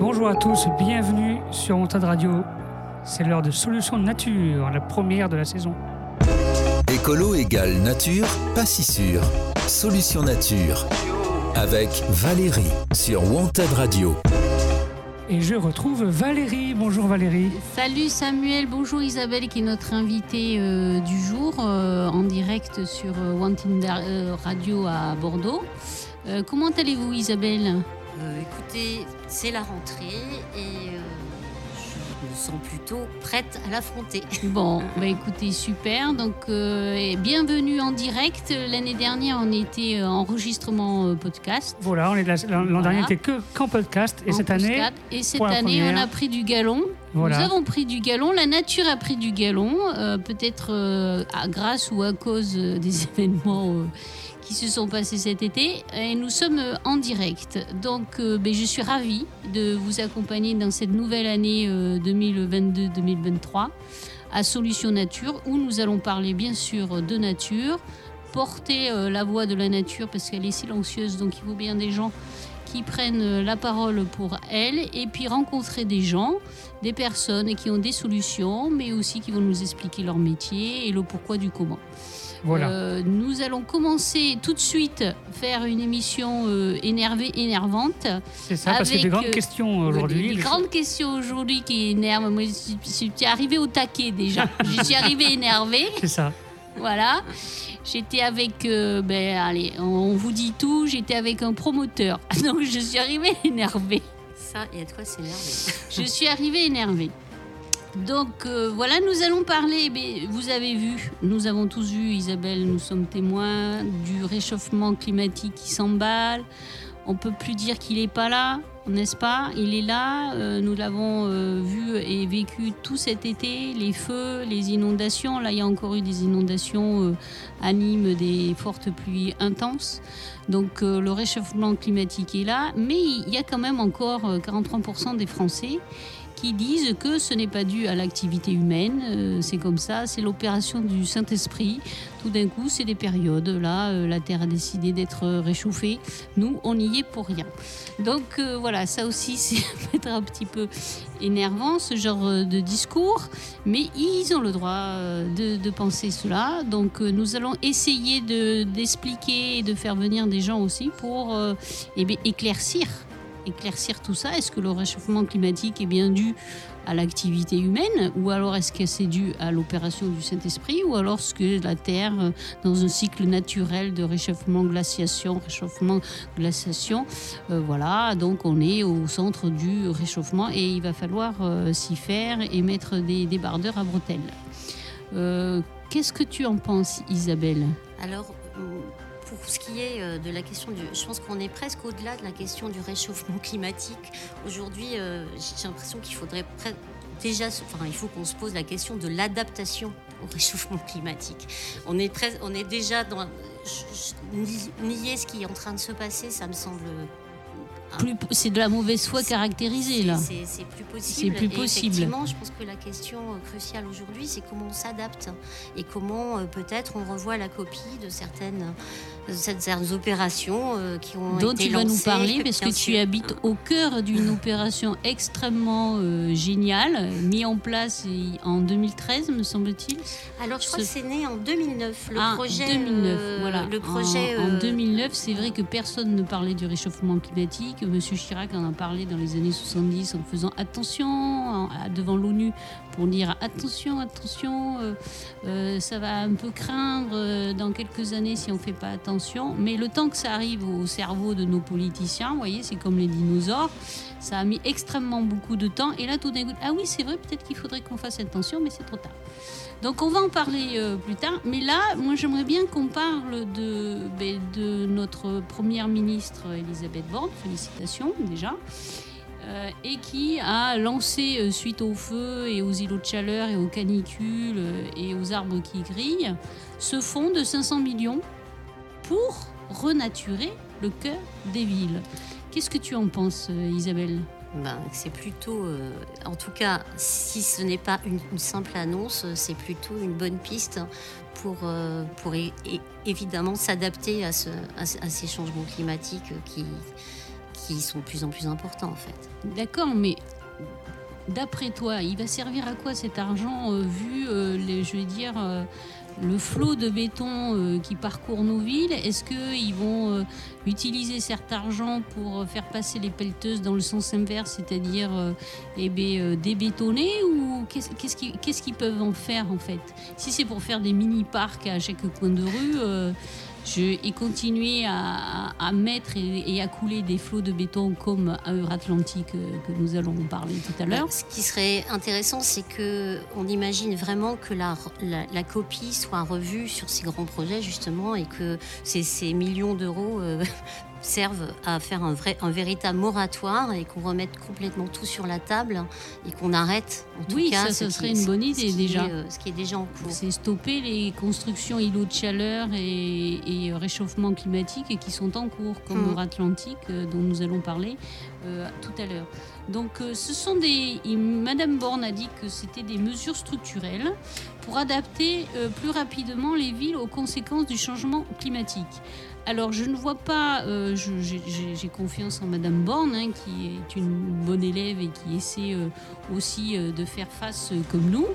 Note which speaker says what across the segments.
Speaker 1: Bonjour à tous, bienvenue sur Montade Radio. C'est l'heure de Solutions Nature, la première de la saison.
Speaker 2: Écolo égale nature, pas si sûr. Solution Nature. Avec Valérie sur Wanted Radio.
Speaker 1: Et je retrouve Valérie. Bonjour Valérie.
Speaker 3: Salut Samuel, bonjour Isabelle qui est notre invitée euh, du jour euh, en direct sur Wanted euh, Radio à Bordeaux. Euh, comment allez-vous Isabelle?
Speaker 4: Euh, écoutez, c'est la rentrée et euh, je me sens plutôt prête à l'affronter.
Speaker 3: Bon, bah écoutez, super. Donc, euh, et bienvenue en direct. L'année dernière, on était enregistrement euh, podcast.
Speaker 1: Voilà, on est de la- l'an l'an
Speaker 3: Voilà.
Speaker 1: dernier n'était que qu'en podcast et
Speaker 3: en
Speaker 1: cette année,
Speaker 3: podcast. Et cette
Speaker 1: pour la
Speaker 3: année, on
Speaker 1: première.
Speaker 3: a pris du galon.
Speaker 1: Voilà.
Speaker 3: Nous avons pris du galon. La nature a pris du galon, euh, peut-être euh, à- grâce ou à cause euh, des événements euh, qui se sont passés cet été. Et nous sommes euh, en direct. Donc, euh, ben, je suis ravie de vous accompagner dans cette nouvelle année euh, 2022-2023 à Solution Nature, où nous allons parler bien sûr de nature, porter euh, la voix de la nature parce qu'elle est silencieuse, donc il faut bien des gens qui prennent euh, la parole pour elle et puis rencontrer des gens, des personnes qui ont des solutions, mais aussi qui vont nous expliquer leur métier et le pourquoi du comment.
Speaker 1: voilà.
Speaker 3: Euh, nous allons commencer tout de suite faire une émission euh, énervée, énervante.
Speaker 1: c'est ça, parce qu'il y a des grandes
Speaker 3: euh,
Speaker 1: questions aujourd'hui.
Speaker 3: Des grandes questions aujourd'hui qui énervent. Moi, je suis arrivée au taquet déjà. je suis arrivée énervée.
Speaker 1: C'est ça.
Speaker 3: Voilà. J'étais avec, euh, ben allez, on vous dit tout, j'étais avec un promoteur. Donc je suis arrivée énervée.
Speaker 4: Ça, il y a de quoi s'énerver.
Speaker 3: Je suis arrivée énervée. Donc euh, voilà, nous allons parler, mais vous avez vu, nous avons tous vu, Isabelle, nous sommes témoins du réchauffement climatique qui s'emballe. On peut plus dire qu'il n'est pas là, n'est-ce pas? Il est là, euh, nous l'avons euh, vu et vécu tout cet été, les feux, les inondations. Là, il y a encore eu des inondations euh, à Nîmes, des fortes pluies intenses. Donc euh, le réchauffement climatique est là, mais il y a quand même encore euh, 43% des Français qui disent que ce n'est pas dû à l'activité humaine, euh, c'est comme ça, c'est l'opération du Saint-Esprit. Tout d'un coup, c'est des périodes. Là, euh, la Terre a décidé d'être réchauffée. Nous, on y est pour rien. Donc euh, voilà, ça aussi, c'est peut-être un petit peu énervant, ce genre de discours, mais ils ont le droit de, penser cela. Donc nous allons essayer de- d'expliquer et de faire venir des gens aussi pour eh éclaircir éclaircir tout ça. Est-ce que le réchauffement climatique est bien dû à l'activité humaine ou alors est-ce que c'est dû à l'opération du Saint-Esprit ou alors est-ce que la Terre, euh, dans un cycle naturel de réchauffement, glaciation, réchauffement, glaciation, euh, voilà, donc on est au centre du réchauffement et il va falloir euh, s'y faire et mettre des débardeurs à bretelles. Qu'est-ce que tu en penses, Isabelle?
Speaker 4: Alors, pour ce qui est euh, de la question du... Je pense qu'on est presque au-delà de la question du réchauffement climatique. Aujourd'hui, euh, j'ai l'impression qu'il faudrait pre- déjà... Enfin, il faut qu'on se pose la question de l'adaptation au réchauffement climatique. On est, pres- on est déjà dans... Nier ce qui est en train de se passer, ça me semble...
Speaker 3: Plus- C'est de la mauvaise foi caractérisée, là.
Speaker 4: C'est plus possible.
Speaker 3: C'est plus
Speaker 4: Et
Speaker 3: possible.
Speaker 4: effectivement, je pense que la question euh, cruciale aujourd'hui, c'est comment on s'adapte et comment euh, peut-être on revoit la copie de certaines, certaines opérations euh, qui ont
Speaker 3: dont
Speaker 4: été
Speaker 3: tu vas nous parler parce que tu habites au cœur d'une opération extrêmement euh, géniale, mise en place en 2013, me semble-t-il.
Speaker 4: Alors, je crois
Speaker 3: ce-
Speaker 4: que c'est né en 2009. Le
Speaker 3: Ah,
Speaker 4: projet,
Speaker 3: 2009,
Speaker 4: euh,
Speaker 3: voilà.
Speaker 4: Le projet.
Speaker 3: en, en
Speaker 4: euh,
Speaker 3: 2009, c'est vrai que personne ne parlait du réchauffement climatique. Monsieur Chirac en a parlé dans les années 70 en faisant attention en- devant l'ONU pour dire attention, attention, euh, euh, ça va un peu craindre euh, dans quelques années si on ne fait pas attention. Mais le temps que ça arrive au cerveau de nos politiciens, vous voyez, c'est comme les dinosaures. Ça a mis extrêmement beaucoup de temps. Et là, tout d'un coup, ah oui, c'est vrai, peut-être qu'il faudrait qu'on fasse attention, mais c'est trop tard. Donc on va en parler plus tard. Mais là, moi j'aimerais bien qu'on parle de, ben, de notre première ministre Elisabeth Borne, félicitations déjà, euh, et qui a lancé, euh, suite au feu et aux îlots de chaleur et aux canicules euh, et aux arbres qui grillent, ce fonds de 500 millions pour renaturer le cœur des villes. Qu'est-ce que tu en penses, Isabelle?
Speaker 4: Ben, c'est plutôt, en tout cas, si ce n'est pas une, simple annonce, c'est plutôt une bonne piste pour, pour évidemment s'adapter à, à ces changements climatiques qui, sont de plus en plus importants en fait.
Speaker 3: D'accord, mais d'après toi, il va servir à quoi cet argent euh, vu, euh, les, je vais dire, euh, le flot de béton qui parcourt nos villes? Est-ce qu'ils vont utiliser cet argent pour faire passer les pelleteuses dans le sens inverse, c'est-à-dire eh ben, débétonner Ou qu'est-ce qu'ils peuvent en faire en fait? Si c'est pour faire des mini-parcs à chaque coin de rue, je, et continuer à, mettre et, à couler des flots de béton comme à Euratlantique euh, que nous allons parler tout à l'heure.
Speaker 4: Bah, Ce qui serait intéressant, c'est que on imagine vraiment que la, copie soit revue sur ces grands projets justement et que ces, ces millions d'euros euh, servent à faire un vrai, un véritable moratoire et qu'on remette complètement tout sur la table et qu'on arrête en tout
Speaker 3: Oui,
Speaker 4: cas
Speaker 3: ça,
Speaker 4: ce
Speaker 3: ça
Speaker 4: qui-
Speaker 3: serait une bonne
Speaker 4: ce
Speaker 3: idée,
Speaker 4: qui
Speaker 3: déjà.
Speaker 4: est, euh, ce qui est déjà en cours.
Speaker 3: C'est stopper les constructions îlots de chaleur et, et réchauffement climatique qui sont en cours, comme
Speaker 4: Mm.
Speaker 3: l'Euratlantique euh, dont nous allons parler euh, tout à l'heure. Donc, euh, ce sont des. Madame Borne a dit que c'était des mesures structurelles pour adapter euh, plus rapidement les villes aux conséquences du changement climatique. Alors, je ne vois pas, euh, j'ai confiance en Madame Borne, hein, qui est une bonne élève et qui essaie euh, aussi euh, de faire face comme nous.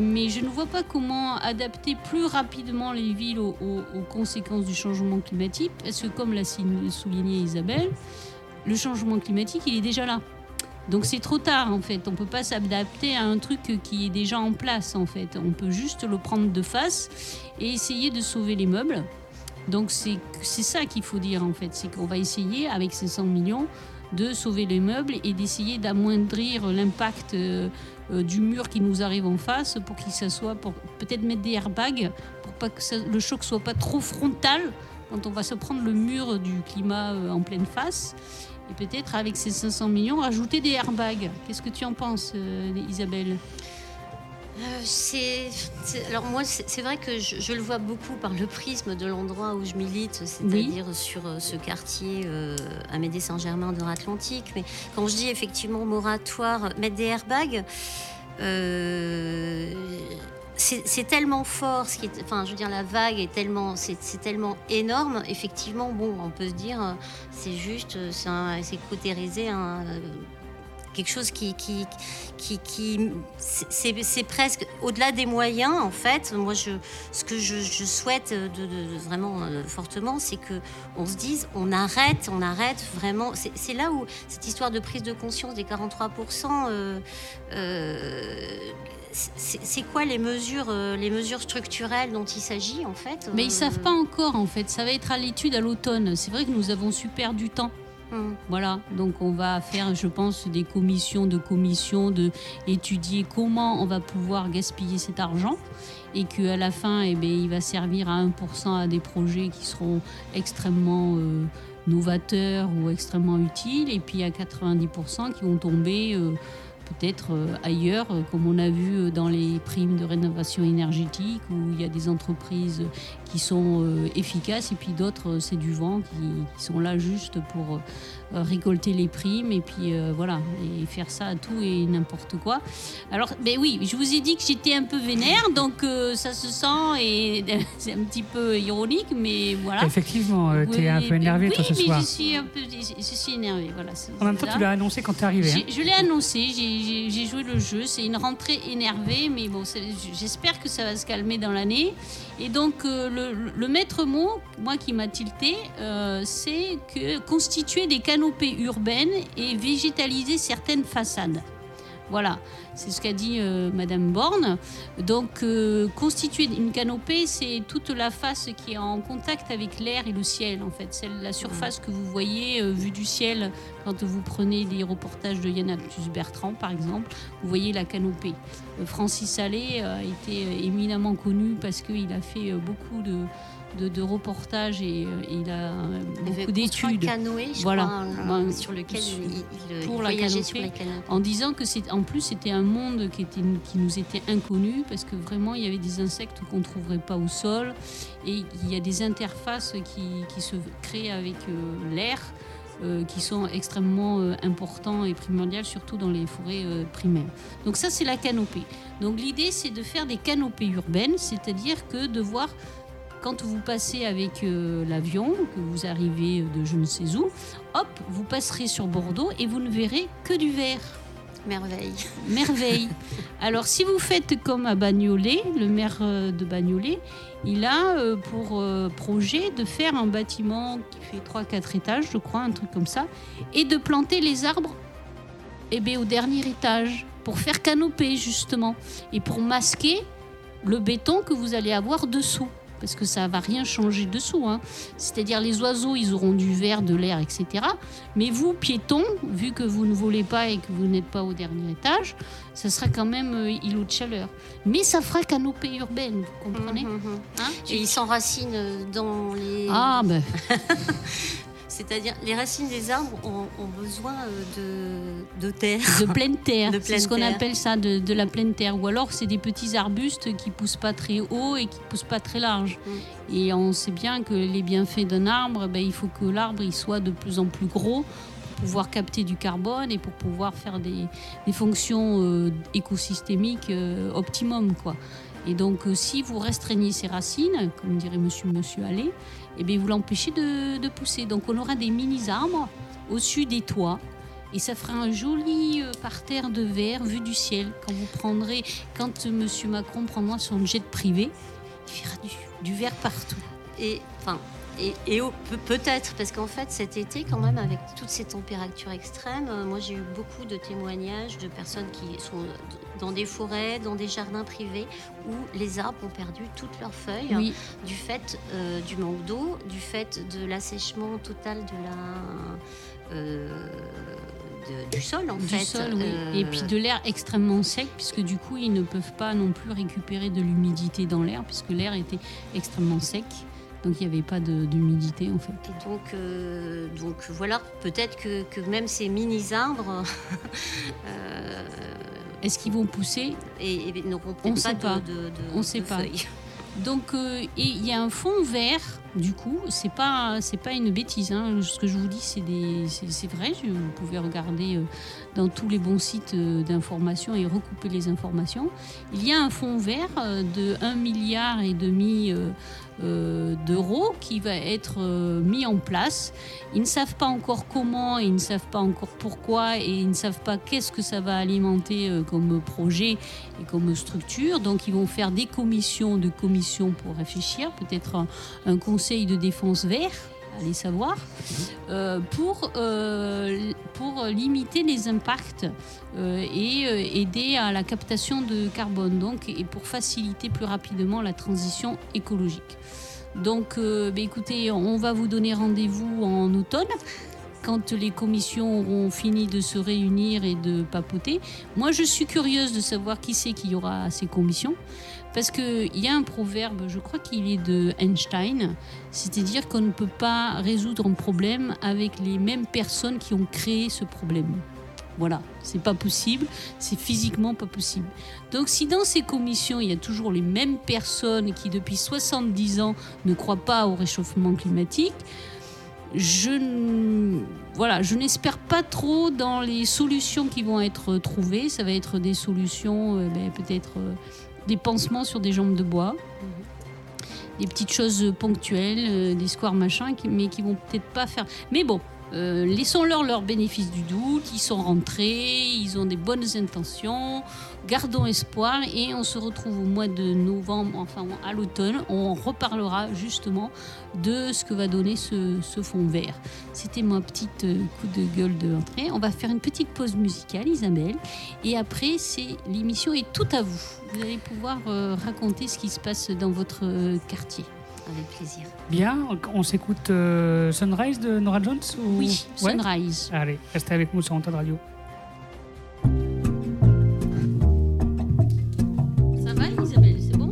Speaker 3: Mais je ne vois pas comment adapter plus rapidement les villes aux, aux- conséquences du changement climatique, parce que comme l'a souligné Isabelle, le changement climatique, il est déjà là. Donc c'est trop tard en fait. On peut pas s'adapter à un truc qui est déjà en place en fait. On peut juste le prendre de face et essayer de sauver les meubles. Donc c'est ça qu'il faut dire en fait, c'est qu'on va essayer avec ces 100 millions de sauver les meubles et d'essayer d'amoindrir l'impact euh, euh, du mur qui nous arrive en face pour qu'il s'assoie, pour peut-être mettre des airbags pour pas que le choc soit pas trop frontal quand on va se prendre le mur du climat euh, en pleine face. Et peut-être avec ces 500 millions, rajouter des airbags. Qu'est-ce que tu en penses, Isabelle?
Speaker 4: Euh, c'est, alors moi, c'est vrai que je, je le vois beaucoup par le prisme de l'endroit où je milite, c'est-à-dire sur euh, ce quartier euh, à Médée-Saint-Germain de l'Atlantique. Mais quand je dis effectivement moratoire, mettre des airbags, euh, c'est tellement fort, ce qui est, enfin, je veux dire, la vague est tellement, c'est tellement énorme. Effectivement, bon, on peut se dire, c'est juste, c'est un, euh, quelque chose qui, qui, qui, qui c'est presque au-delà des moyens en fait. Moi, je, ce que je, je souhaite de, de- de vraiment euh, fortement, c'est que on se dise, on arrête, on arrête vraiment. C'est là où cette histoire de prise de conscience des 43 euh, euh, c'est c'est quoi les mesures, euh, les mesures structurelles dont il s'agit en fait
Speaker 3: Mais ils
Speaker 4: Euh,
Speaker 3: savent pas encore en fait. Ça va être à l'étude à l'automne. C'est vrai que nous avons su perdre du temps.
Speaker 4: Hum.
Speaker 3: Voilà, donc on va faire, je pense, des commissions de commissions, de étudier comment on va pouvoir gaspiller cet argent et qu'à la fin, eh ben, il va servir à 1% à des projets qui seront extrêmement euh, novateurs ou extrêmement utiles et puis à 90% qui vont tomber euh, peut-être euh, ailleurs, comme on a vu dans les primes de rénovation énergétique où il y a des entreprises qui sont euh, efficaces et puis d'autres, euh, c'est du vent qui, qui sont là juste pour euh, récolter les primes et puis euh, voilà, et faire ça à tout et n'importe quoi. Alors, ben oui, je vous ai dit que j'étais un peu vénère, donc ça se sent et c'est un petit peu ironique, mais voilà.
Speaker 1: Effectivement, tu es un peu énervé
Speaker 3: oui,
Speaker 1: toi ce
Speaker 3: mais
Speaker 1: soir.
Speaker 3: je suis un peu, je suis énervée, voilà.
Speaker 1: En même temps,
Speaker 3: ça.
Speaker 1: tu l'as annoncé quand tu es arrivé. hein.
Speaker 3: Je l'ai annoncé, j'ai- joué le jeu, c'est une rentrée énervée, mais bon, j'espère que ça va se calmer dans l'année. Et donc, euh, le, maître mot, moi qui m'a tilté, euh, c'est que constituer des canopées urbaines et végétaliser certaines façades. Voilà, c'est ce qu'a dit euh, Madame Borne. Donc, euh, constituer une canopée, c'est toute la face qui est en contact avec l'air et le ciel, en fait. C'est la surface que vous voyez euh, vue du ciel quand vous prenez des reportages de Yann Bertrand, par exemple. Vous voyez la canopée. Francis Allais a été éminemment connu parce qu'il a fait beaucoup de, de, de reportages et euh, il a euh,
Speaker 4: Il
Speaker 3: beaucoup d'études.
Speaker 4: canoë, je
Speaker 3: Voilà.
Speaker 4: crois,
Speaker 3: Ben,
Speaker 4: sur lequel
Speaker 3: sur-
Speaker 4: il, il- il
Speaker 3: pour la
Speaker 4: voyageait
Speaker 3: canopée.
Speaker 4: sur la canopée.
Speaker 3: en disant que c'est en plus c'était un monde qui était qui nous était inconnu parce que vraiment il y avait des insectes qu'on trouverait pas au sol et il y a des interfaces qui, qui se créent avec euh, l'air euh, qui sont extrêmement euh, importants et primordiales surtout dans les forêts euh, primaires. Donc ça c'est la canopée. Donc l'idée c'est de faire des canopées urbaines, c'est-à-dire que de voir quand vous passez avec euh, l'avion, que vous arrivez de je ne sais où, hop, vous passerez sur Bordeaux et vous ne verrez que du vert.
Speaker 4: Merveille.
Speaker 3: Merveille. Alors si vous faites comme à Bagnolet, le maire euh, de Bagnolet, il a euh, pour projet de faire un bâtiment qui fait 3-4 étages, je crois, un truc comme ça, et de planter les arbres eh bien, au dernier étage, pour faire canopée justement, et pour masquer le béton que vous allez avoir dessous parce que ça va rien changer dessous. Hein. C'est-à-dire les oiseaux, ils auront du verre, de l'air, etc. Mais vous, piétons, vu que vous ne volez pas et que vous n'êtes pas au dernier étage, ça sera quand même euh, îlot de chaleur. Mais ça fera canopée urbaine, vous comprenez
Speaker 4: Mhm, mhm. Et il s'enracine dans les.
Speaker 3: Ah, ben,
Speaker 4: C'est-à-dire, les racines des arbres ont, ont besoin euh, de, de terre.
Speaker 3: de pleine terre. C'est ce qu'on appelle ça, de, de la pleine terre. Ou alors, c'est des petits arbustes qui poussent pas très haut et qui poussent pas très large.
Speaker 4: Mm.
Speaker 3: Et on sait bien que les bienfaits d'un arbre, ben, il faut que l'arbre il soit de plus en plus gros pour pouvoir capter du carbone et pour pouvoir faire des, des fonctions euh, écosystémiques euh, optimum. Quoi. Et donc, euh, si vous restreignez ses racines, comme dirait monsieur, monsieur Allais, eh bien, vous l'empêchez de, pousser. Donc, on aura des mini-arbres au-dessus des toits. Et ça fera un joli euh, parterre de verre vu du ciel. Quand vous prendrez, quand monsieur Macron prendra son jet privé, il fera du, du verre partout.
Speaker 4: Et, enfin, et, peut-être, parce qu'en fait, cet été, quand même, avec toutes ces températures extrêmes, euh, moi j'ai eu beaucoup de témoignages de personnes qui sont dans des forêts, dans des jardins privés, où les arbres ont perdu toutes leurs feuilles
Speaker 3: Oui,
Speaker 4: du fait euh, du manque d'eau, du fait de l'assèchement total de la, euh, de- du sol, en
Speaker 3: du
Speaker 4: fait.
Speaker 3: sol, oui.
Speaker 4: Euh,
Speaker 3: Et puis de l'air extrêmement sec, puisque du coup, ils ne peuvent pas non plus récupérer de l'humidité dans l'air, puisque l'air était extrêmement sec. Donc il n'y avait pas d'humidité en fait.
Speaker 4: Et donc, euh, donc voilà, peut-être que, que même ces mini-arbres euh,
Speaker 3: Est-ce qu'ils vont pousser?
Speaker 4: et,
Speaker 3: On
Speaker 4: peut-être
Speaker 3: sait
Speaker 4: pas, de, de- de-
Speaker 3: On sait pas.
Speaker 4: feuilles.
Speaker 3: Donc euh, et il y a un fond vert. Du coup, c'est pas c'est pas une bêtise. hein. Ce que je vous dis, c'est des c'est vrai. Vous pouvez regarder dans tous les bons sites d'information et recouper les informations. Il y a un fonds vert de 1 milliard et demi d'euros qui va être euh, mis en place. Ils ne savent pas encore comment, ils ne savent pas encore pourquoi, et ils ne savent pas qu'est-ce que ça va alimenter euh, comme projet et comme structure. Donc ils vont faire des commissions de commissions pour réfléchir, peut-être un, un conseil de défense vert, allez savoir, euh, pour, euh, pour limiter les impacts euh, et aider à la captation de carbone, donc, et pour faciliter plus rapidement la transition écologique. Donc, ben, écoutez, on va vous donner rendez-vous en automne. Quand les commissions auront fini de se réunir et de papoter, moi je suis curieuse de savoir qui c'est qui y aura à ces commissions. Parce qu'il y a un proverbe, je crois qu'il est de Einstein, c'est-à-dire qu'on ne peut pas résoudre un problème avec les mêmes personnes qui ont créé ce problème. Voilà, c'est pas possible, c'est physiquement pas possible. Donc si dans ces commissions, il y a toujours les mêmes personnes qui depuis 70 ans ne croient pas au réchauffement climatique, je, voilà, je n'espère pas trop dans les solutions qui vont être trouvées. Ça va être des solutions, euh, ben, peut-être euh, des pansements sur des jambes de bois, des petites choses ponctuelles, euh, des squares machin, qui- mais qui vont peut-être pas faire. Mais bon. Euh, Laissons-leur leur bénéfice du doute, ils sont rentrés, ils ont des bonnes intentions, gardons espoir et on se retrouve au mois de novembre, enfin à l'automne, on reparlera justement de ce que va donner ce, fond vert. C'était mon petit euh, coup de gueule de l'entrée. On va faire une petite pause musicale, Isabelle, et après, c'est l'émission est tout à vous. Vous allez pouvoir euh, raconter ce qui se passe dans votre quartier.
Speaker 4: Avec plaisir.
Speaker 1: Bien, on s'écoute euh, Sunrise de Nora Jones ou...
Speaker 3: Oui,
Speaker 1: Ouais
Speaker 3: Sunrise.
Speaker 1: Allez, restez avec nous sur Antenne Radio.
Speaker 3: Ça va, Isabelle? C'est bon?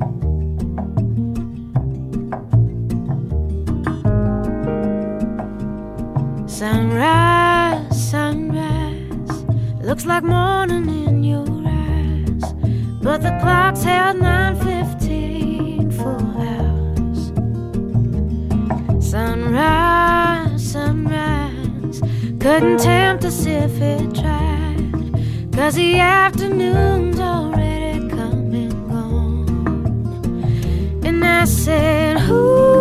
Speaker 5: Sunrise, sunrise, looks like morning in your eyes, but the clock's held 9:15 Sunrise, sunrise, couldn't tempt us if it tried, 'cause the afternoon's already come and gone. And I said, Who?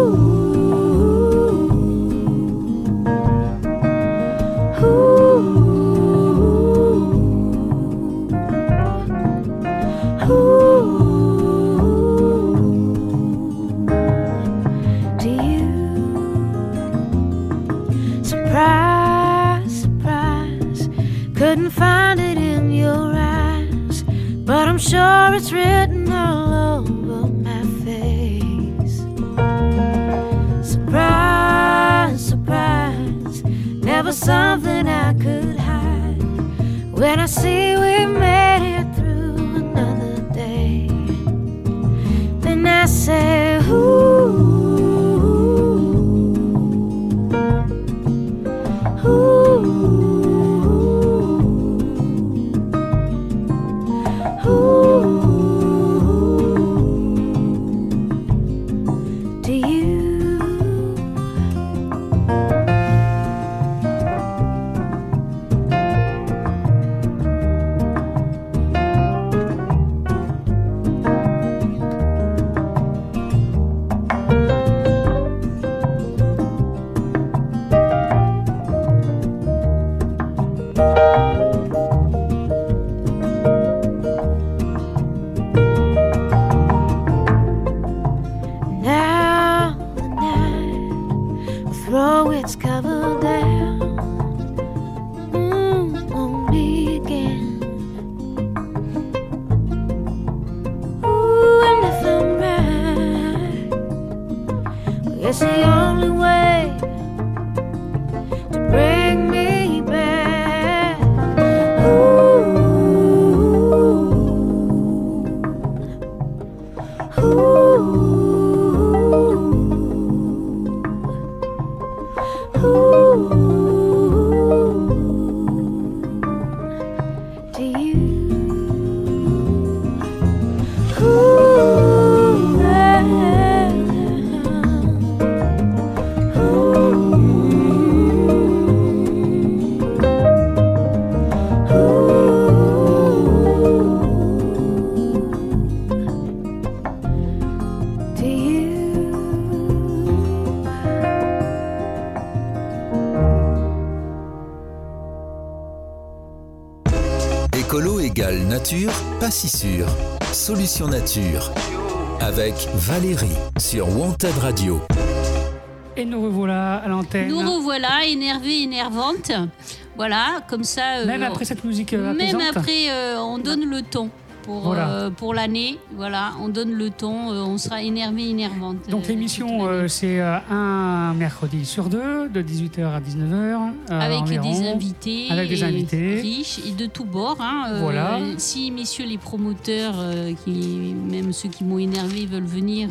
Speaker 6: Written all over my face. Surprise, surprise, never something I could hide. When I see we that's the only way.
Speaker 2: Pas si sûr. Solution nature. Avec Valérie sur Wanted Radio.
Speaker 1: Et nous revoilà à l'antenne.
Speaker 3: Nous revoilà, énervés, énervantes. Voilà, comme ça. euh,
Speaker 1: Même après cette musique euh,
Speaker 3: Même
Speaker 1: apaisante.
Speaker 3: après, euh, on donne le ton pour,
Speaker 1: Voilà.
Speaker 3: euh, pour l'année. Voilà, on donne le ton, euh, on sera énervé, énervante.
Speaker 1: Donc
Speaker 3: euh,
Speaker 1: l'émission, euh, c'est euh, un mercredi sur deux, de 18h à 19h. euh,
Speaker 3: avec
Speaker 1: environ.
Speaker 3: des invités,
Speaker 1: Avec des invités.
Speaker 3: riches et de tous bords. hein.
Speaker 1: Voilà.
Speaker 3: si messieurs les promoteurs, qui, même ceux qui m'ont énervé, veulent venir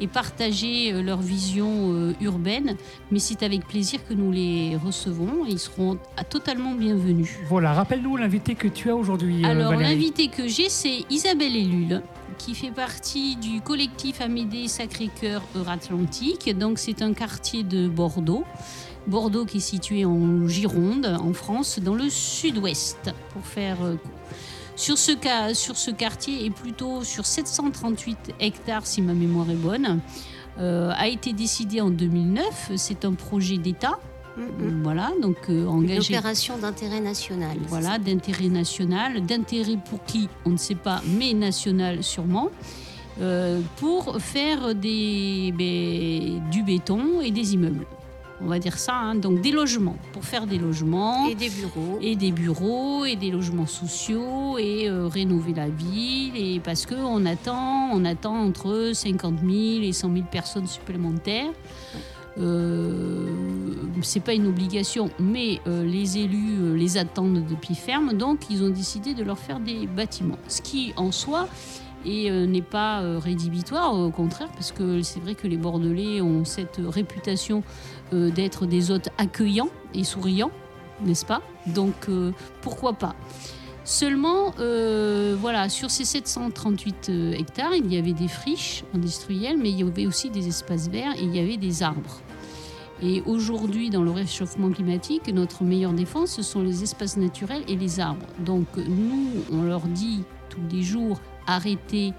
Speaker 3: et partager leur vision urbaine, mais c'est avec plaisir que nous les recevons. Ils seront totalement bienvenus.
Speaker 1: Voilà, rappelle-nous l'invité que tu as aujourd'hui,
Speaker 3: Alors l'invité que j'ai, c'est Isabelle Ellul qui fait partie du collectif Amédée Sacré-Cœur Euratlantique. Donc c'est un quartier de Bordeaux. Bordeaux qui est situé en Gironde, en France, dans le sud-ouest, euh, sur ce quartier, et plutôt sur 738 hectares, si ma mémoire est bonne, euh, a été décidé en 2009. C'est un projet d'État, Voilà, donc euh,
Speaker 4: Une opération d'intérêt national.
Speaker 3: voilà, d'intérêt national, d'intérêt pour qui, on ne sait pas, mais national sûrement, euh, pour faire des, ben, du béton et des immeubles. On va dire ça, hein, donc des logements, pour faire des logements
Speaker 4: Et des bureaux.
Speaker 3: et des bureaux et des logements sociaux et euh, rénover la ville et parce que on attend on attend entre 50 000 et 100 000 personnes supplémentaires c'est pas une obligation mais euh, les élus euh, les attendent depuis ferme donc ils ont décidé de leur faire des bâtiments. Ce qui en soi euh, n'est pas euh, rédhibitoire, au contraire, parce que c'est vrai que les Bordelais ont cette réputation euh, d'être des hôtes accueillants et souriants, n'est-ce pas? Donc euh, pourquoi pas? Seulement, euh, voilà, sur ces 738 euh, hectares, il y avait des friches industrielles, mais il y avait aussi des espaces verts et il y avait des arbres. Et aujourd'hui, dans le réchauffement climatique, notre meilleure défense, ce sont les espaces naturels et les arbres. Donc nous, on leur dit tous les jours, arrêtez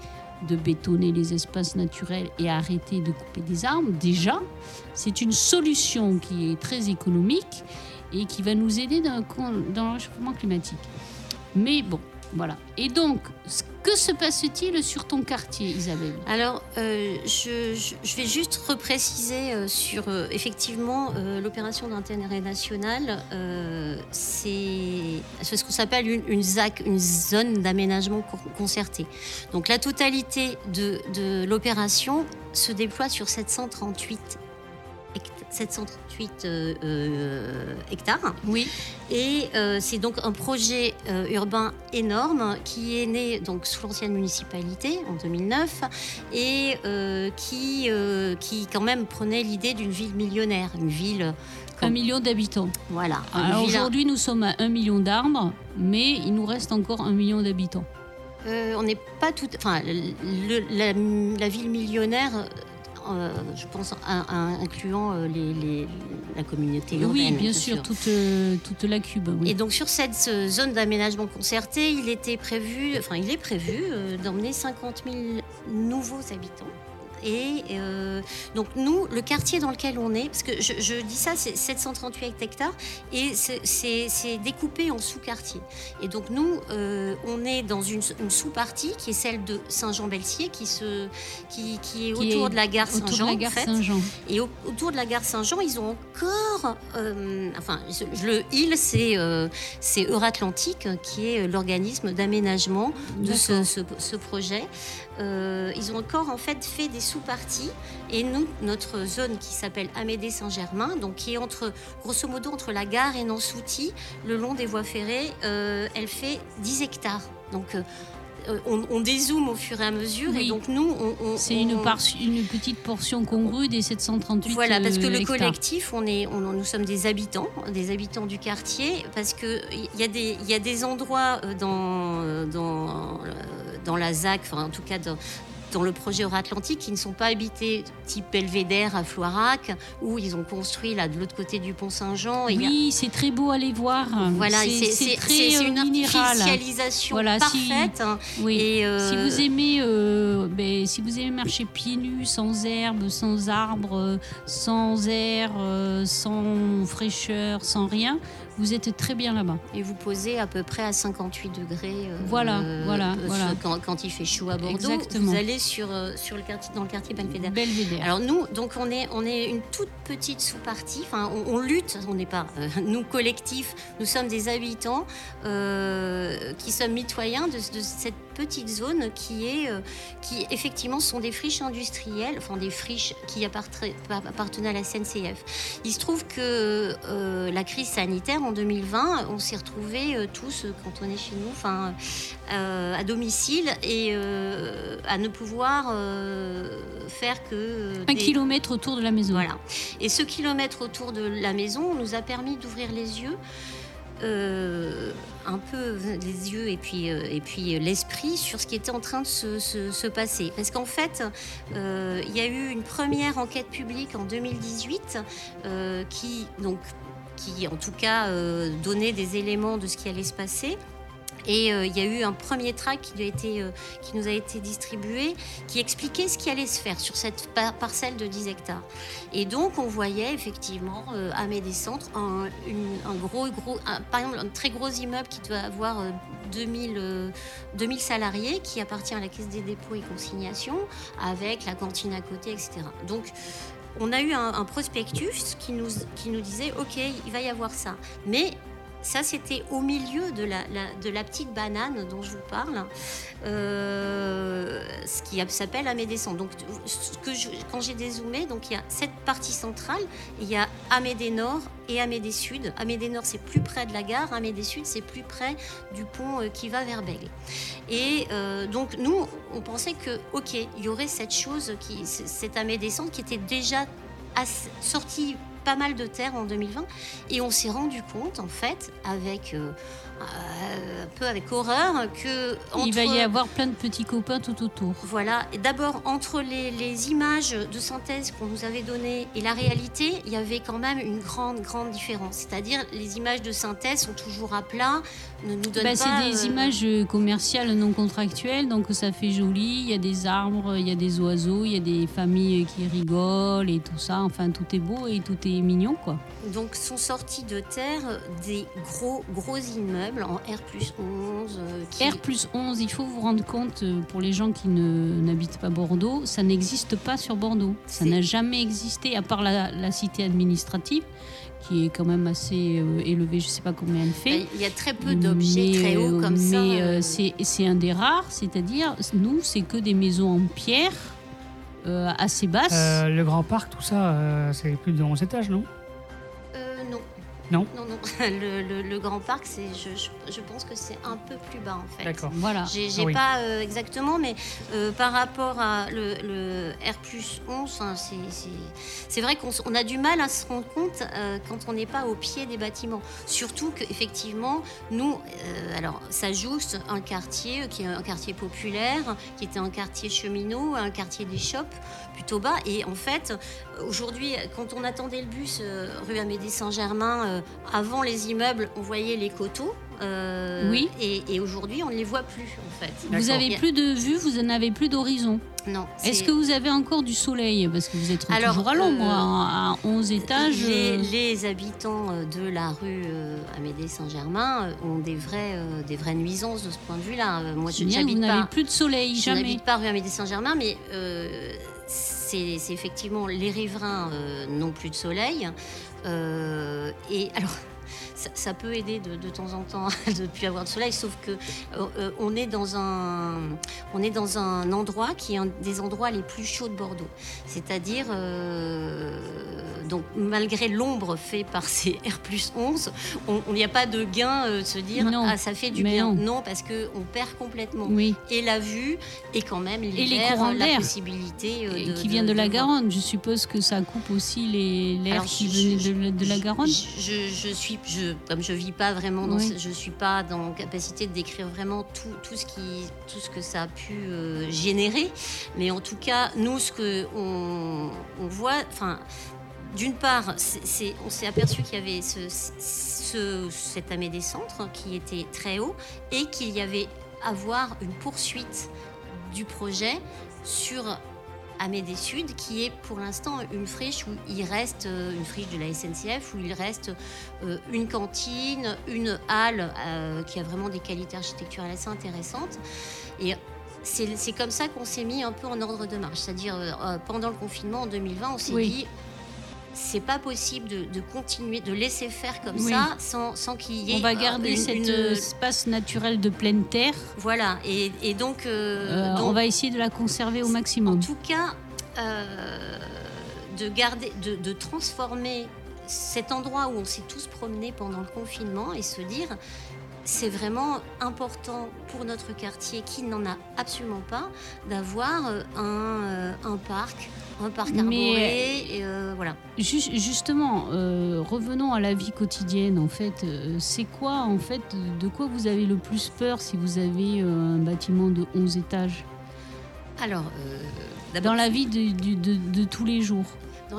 Speaker 3: de bétonner les espaces naturels et arrêtez de couper des arbres. Déjà, c'est une solution qui est très économique et qui va nous aider dans, dans le réchauffement climatique. Mais bon, voilà. Et donc, ce que se passe-t-il sur ton quartier, Isabelle?
Speaker 4: Alors, euh, je, vais juste repréciser euh, sur euh, effectivement l'opération d'intérêt national. c'est ce qu'on s'appelle une, ZAC, une zone d'aménagement con- concerté. Donc, la totalité de, l'opération se déploie sur 738 hect- 738 euh, euh, hectares.
Speaker 3: Oui.
Speaker 4: Et euh, c'est donc un projet urbain énorme qui est né donc sous l'ancienne municipalité en 2009 et qui, qui quand même prenait l'idée d'une ville millionnaire, une ville
Speaker 3: Un million d'habitants.
Speaker 4: voilà. ville-
Speaker 3: aujourd'hui, nous sommes à un million d'arbres, mais il nous reste encore un million d'habitants.
Speaker 4: Euh, on n'est pas tout, enfin le- la, la ville millionnaire. Euh, je pense un- un- incluant euh, les, les- la communauté urbaine.
Speaker 3: oui, bien sûr, toute, euh, toute la cube. oui.
Speaker 4: Et donc sur cette zone d'aménagement concerté, il était prévu, enfin il est prévu euh, d'emmener 50 000 nouveaux habitants. Et euh, donc nous, le quartier dans lequel on est, parce que je, je dis ça, c'est 738 hectares et c'est- découpé en sous-quartiers. Et donc nous, euh, on est dans une, une sous-partie qui est celle de Saint-Jean-Belsier, qui, se, qui, qui est
Speaker 3: Qui
Speaker 4: autour
Speaker 3: est
Speaker 4: de la gare Saint-Jean. en fait. Et au- autour de la gare Saint-Jean, ils ont encore. euh, enfin, le IL, c'est c'est Euratlantique, qui est l'organisme d'aménagement de ce,
Speaker 3: D'accord.
Speaker 4: ce- ce projet. Euh, ils ont encore en fait fait des sous-parties. Et nous, notre zone qui s'appelle Amédée-Saint-Germain, donc qui est entre, grosso modo entre la gare et Nansouty, le long des voies ferrées, euh, elle fait 10 hectares. Euh, on, on dézoome au fur et à mesure.
Speaker 3: Oui.
Speaker 4: Et donc nous, on. on-
Speaker 3: C'est une, par- une petite portion congrue des 738
Speaker 4: voilà, parce que
Speaker 3: euh,
Speaker 4: le
Speaker 3: hectares.
Speaker 4: collectif, on est, on, nous sommes des habitants, des habitants du quartier, parce que il y a des, y a des endroits euh, dans, euh, dans, euh, dans la ZAC, enfin en tout cas dans, dans le projet Euratlantique, qui ne sont pas habités, type Belvédère à Floirac, où ils ont construit là de l'autre côté du pont Saint-Jean. a-
Speaker 3: Oui, c'est très beau à aller voir.
Speaker 4: voilà,
Speaker 3: c'est très euh,
Speaker 4: une
Speaker 3: minéral.
Speaker 4: artificialisation
Speaker 3: Voilà, si-
Speaker 4: parfaite. hein.
Speaker 3: Oui.
Speaker 4: Et, euh,
Speaker 3: Si vous aimez, euh, ben, si vous aimez marcher pieds nus, sans herbe, sans arbre, euh, sans air, sans fraîcheur, sans rien, vous êtes très bien là-bas.
Speaker 4: Et vous posez à peu près à 58 degrés. euh,
Speaker 3: Voilà, voilà,
Speaker 4: euh,
Speaker 3: voilà.
Speaker 4: Quand, quand il fait chaud à Bordeaux,
Speaker 3: Exactement.
Speaker 4: vous allez sur, euh, sur le quartier, dans le quartier Belvédère.
Speaker 3: Belvédère.
Speaker 4: Alors nous, donc on est, on est une toute petite sous-partie. Enfin, on, on lutte. On n'est pas euh, nous collectif. Nous sommes des habitants euh, qui sommes mitoyens de, de cette petite zone qui est, euh, qui effectivement sont des friches industrielles, enfin des friches qui appartenaient à la SNCF. Il se trouve que euh, la crise sanitaire en 2020, on s'est retrouvés euh, tous euh, quand on est chez nous, enfin euh, à domicile et euh, à ne pouvoir euh, faire que euh,
Speaker 3: Un
Speaker 4: des-
Speaker 3: kilomètre autour de la maison.
Speaker 4: voilà. Et ce kilomètre autour de la maison nous a permis d'ouvrir les yeux, euh, un peu les yeux et puis, euh, et puis l'esprit sur ce qui était en train de se, se- se passer. Parce qu'en fait, euh, il y a eu une première enquête publique en 2018 euh, qui, donc, qui, en tout cas, euh, donnait des éléments de ce qui allait se passer. Et euh, il y a eu un premier tract qui, a été, euh, qui nous a été distribué, qui expliquait ce qui allait se faire sur cette par- parcelle de 10 hectares. Et donc, on voyait effectivement à Médécentre un, gros, gros, par exemple, un très gros immeuble qui doit avoir euh, 2000, euh, 2000 salariés, qui appartient à la Caisse des dépôts et consignations, avec la cantine à côté, etc. Donc, on a eu un, prospectus qui nous, qui nous disait, OK, il va y avoir ça. Mais ça, c'était au milieu de la, la- de la petite banane dont je vous parle, euh, ce qui s'appelle Amédée-Centre. Donc, quand j'ai dézoomé, donc il y a cette partie centrale, il y a Amédée-Nord et Amédée-Sud. Amédée-Nord, c'est plus près de la gare, Amédée-Sud, c'est plus près du pont euh, qui va vers Bègle. Et euh, donc, nous, on pensait que, OK, il y aurait cette chose, qui, cette Amédée-Centre qui était déjà sortie pas mal de terre en 2020 et on s'est rendu compte en fait avec euh, un peu avec horreur que
Speaker 3: Il va y avoir plein de petits copains tout autour.
Speaker 4: voilà, et d'abord entre les, les images de synthèse qu'on nous avait données et la réalité, il y avait quand même une grande, grande différence. C'est-à-dire, les images de synthèse sont toujours à plat, ne nous donnent
Speaker 3: Bah,
Speaker 4: pas.
Speaker 3: c'est des
Speaker 4: euh,
Speaker 3: images euh, commerciales non contractuelles, donc ça fait joli. Il y a des arbres, il y a des oiseaux, il y a des familles qui rigolent et tout ça. Enfin, tout est beau et tout est mignon, quoi.
Speaker 4: Donc sont sortis de terre des gros gros immeubles en R plus 11. euh, qui-
Speaker 3: R plus 11, il faut vous rendre compte, euh, pour les gens qui ne- n'habitent pas Bordeaux, ça n'existe pas sur Bordeaux. Ça
Speaker 4: C'est-
Speaker 3: n'a jamais existé, à part la, la cité administrative, qui est quand même assez euh, élevée, je ne sais pas combien elle fait.
Speaker 4: Bah, Il y a très peu d'objets
Speaker 3: Mais,
Speaker 4: très hauts
Speaker 3: euh,
Speaker 4: comme ça.
Speaker 3: Mais euh,
Speaker 4: euh,
Speaker 3: c'est c'est un des rares, c'est-à-dire, nous, c'est que des maisons en pierre euh, assez basses.
Speaker 1: Euh, le grand parc, tout ça, euh, c'est plus de 11 étages, non?
Speaker 4: Euh, non.
Speaker 1: Non
Speaker 4: Non, non. Le, le- le Grand Parc, c'est, je, je- je pense que c'est un peu plus bas en fait.
Speaker 1: D'accord.
Speaker 3: Voilà.
Speaker 4: J'ai, j'ai
Speaker 1: Ah oui.
Speaker 4: pas euh, exactement, mais euh, par rapport à le, le R 11, hein, c'est, c'est, c'est vrai qu'on on a du mal à se rendre compte euh, quand on n'est pas au pied des bâtiments. Surtout qu'effectivement, nous, euh, alors ça juste un quartier qui est un quartier populaire, qui était un quartier cheminot, un quartier des shops plutôt bas. Et en fait, aujourd'hui, quand on attendait le bus euh, rue Amédée Saint-Germain, euh, avant les immeubles, on voyait les coteaux. euh,
Speaker 3: Oui.
Speaker 4: Et, et aujourd'hui, on ne les voit plus, en fait.
Speaker 3: Vous avez plus de vue, vous n'avez plus d'horizon.
Speaker 4: Non.
Speaker 3: Est-ce que vous avez encore du soleil? Parce que vous êtes
Speaker 4: Alors,
Speaker 3: toujours à l'ombre,
Speaker 4: euh,
Speaker 3: à à 11 étages.
Speaker 4: les, les habitants de la rue Amédée Saint-Germain ont des vraies, des vraies nuisances de ce point de vue-là. Moi, je
Speaker 3: c'est bien, vous
Speaker 4: n'habite
Speaker 3: n'avez
Speaker 4: pas,
Speaker 3: plus de soleil,
Speaker 4: je
Speaker 3: jamais.
Speaker 4: n'habite pas rue Amédée Saint-Germain, mais c'est effectivement les riverains euh, n'ont plus de soleil. Euh, et alors. Ça, ça peut aider de, de temps en temps de ne plus avoir de soleil, sauf que euh, euh, on est dans un on est dans un endroit qui est un des endroits les plus chauds de Bordeaux. C'est-à-dire, euh, donc malgré l'ombre faite par ces R 11, on- il n'y a pas de gain euh, de se dire
Speaker 3: Non,
Speaker 4: ah ça fait du bien.
Speaker 3: non.
Speaker 4: parce que on perd complètement
Speaker 3: Oui,
Speaker 4: et la vue et quand même
Speaker 3: les
Speaker 4: l'hiver
Speaker 3: courants
Speaker 4: la possibilité
Speaker 3: Et
Speaker 4: de,
Speaker 3: qui vient de, la
Speaker 4: voir.
Speaker 3: Garonne. Je suppose que ça coupe aussi les- l'air qui
Speaker 4: je-
Speaker 3: venait
Speaker 4: je-
Speaker 3: de, la- de la Garonne.
Speaker 4: Je, je- je suis, je, comme je vis pas vraiment, dans
Speaker 3: Oui.
Speaker 4: ce- je suis pas dans capacité de décrire vraiment tout, tout ce qui, tout ce que ça a pu euh, générer. Mais en tout cas, nous, ce que on, on voit, enfin. D'une part, on s'est aperçu qu'il y avait ce, ce- cet Amédée Centre qui était très haut et qu'il y avait à voir une poursuite du projet sur Amédée Sud, qui est pour l'instant une friche où il reste euh, une friche de la SNCF, où il reste euh, une cantine, une halle euh, qui a vraiment des qualités architecturales assez intéressantes. Et c'est comme ça qu'on s'est mis un peu en ordre de marche. C'est-à-dire, pendant le confinement en 2020, on s'est
Speaker 3: Oui.
Speaker 4: dit. C'est pas possible de, de continuer, de laisser faire comme
Speaker 3: Oui.
Speaker 4: ça sans, sans qu'il y ait.
Speaker 3: On va garder cet euh, espace naturel de pleine terre.
Speaker 4: Voilà, et, et donc, euh,
Speaker 3: Euh,
Speaker 4: donc,
Speaker 3: on va essayer de la conserver au
Speaker 4: en
Speaker 3: maximum.
Speaker 4: tout cas, euh, de garder, de, de transformer cet endroit où on s'est tous promenés pendant le confinement et se dire, c'est vraiment important pour notre quartier qui n'en a absolument pas d'avoir un, un parc, et, euh, voilà.
Speaker 3: Ju- justement, euh, revenons à la vie quotidienne. En fait, Euh, c'est quoi, en fait, de quoi vous avez le plus peur si vous avez un bâtiment de 11 étages?
Speaker 4: Alors,
Speaker 3: dans la vie de, du- de- de tous les jours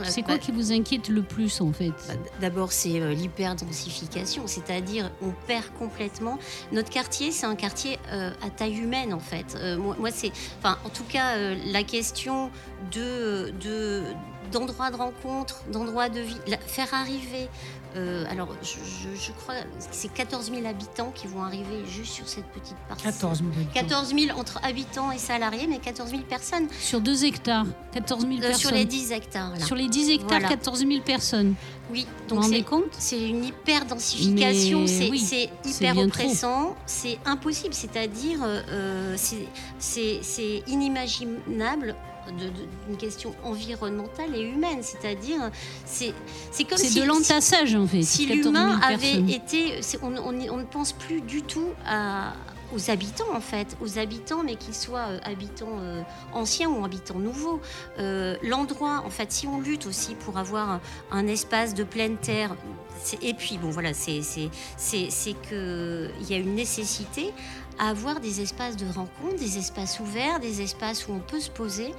Speaker 3: C'est quoi
Speaker 4: bah,
Speaker 3: qui vous inquiète le plus, en fait?
Speaker 4: Bah, D'abord, c'est euh, l'hyperdensification, c'est-à-dire on perd complètement. Notre quartier, c'est un quartier euh, à taille humaine en fait. Euh, moi, moi, c'est, enfin, en tout cas, la question de, de d'endroits de rencontre, d'endroits de vie, la- faire arriver. Euh, alors, je, je- je crois que c'est 14 000 habitants qui vont arriver juste sur cette petite partie.
Speaker 1: 14 000 habitants.
Speaker 4: 14 000 entre habitants et salariés, mais 14 000 personnes
Speaker 3: Sur 2 hectares, 14 000
Speaker 4: euh,
Speaker 3: personnes.
Speaker 4: sur les 10 hectares. là.
Speaker 3: Sur les 10 hectares,
Speaker 4: Voilà.
Speaker 3: 14 000 personnes.
Speaker 4: Oui, donc c'est
Speaker 3: compte?
Speaker 4: C'est une hyper-densification,
Speaker 3: Mais
Speaker 4: c'est
Speaker 3: oui,
Speaker 4: c'est
Speaker 3: c'est
Speaker 4: hyper
Speaker 3: trop.
Speaker 4: oppressant, c'est impossible, c'est-à-dire euh, c'est- c'est c'est inimaginable d'une question environnementale et humaine, c'est-à-dire c'est c'est comme
Speaker 3: C'est
Speaker 4: si
Speaker 3: de l'entassage, en fait.
Speaker 4: si
Speaker 3: 14 000
Speaker 4: l'humain avait été, c'est- on, on- on ne pense plus du tout à- aux habitants en fait, aux habitants, mais qu'ils soient euh, habitants euh, anciens ou habitants nouveaux. Euh, L'endroit, en fait, si on lutte aussi pour avoir un, un espace de pleine terre, c'est- et puis bon voilà, c'est c'est c'est c'est que il y a une nécessité à avoir des espaces de rencontre, des espaces ouverts, des espaces où on peut se poser,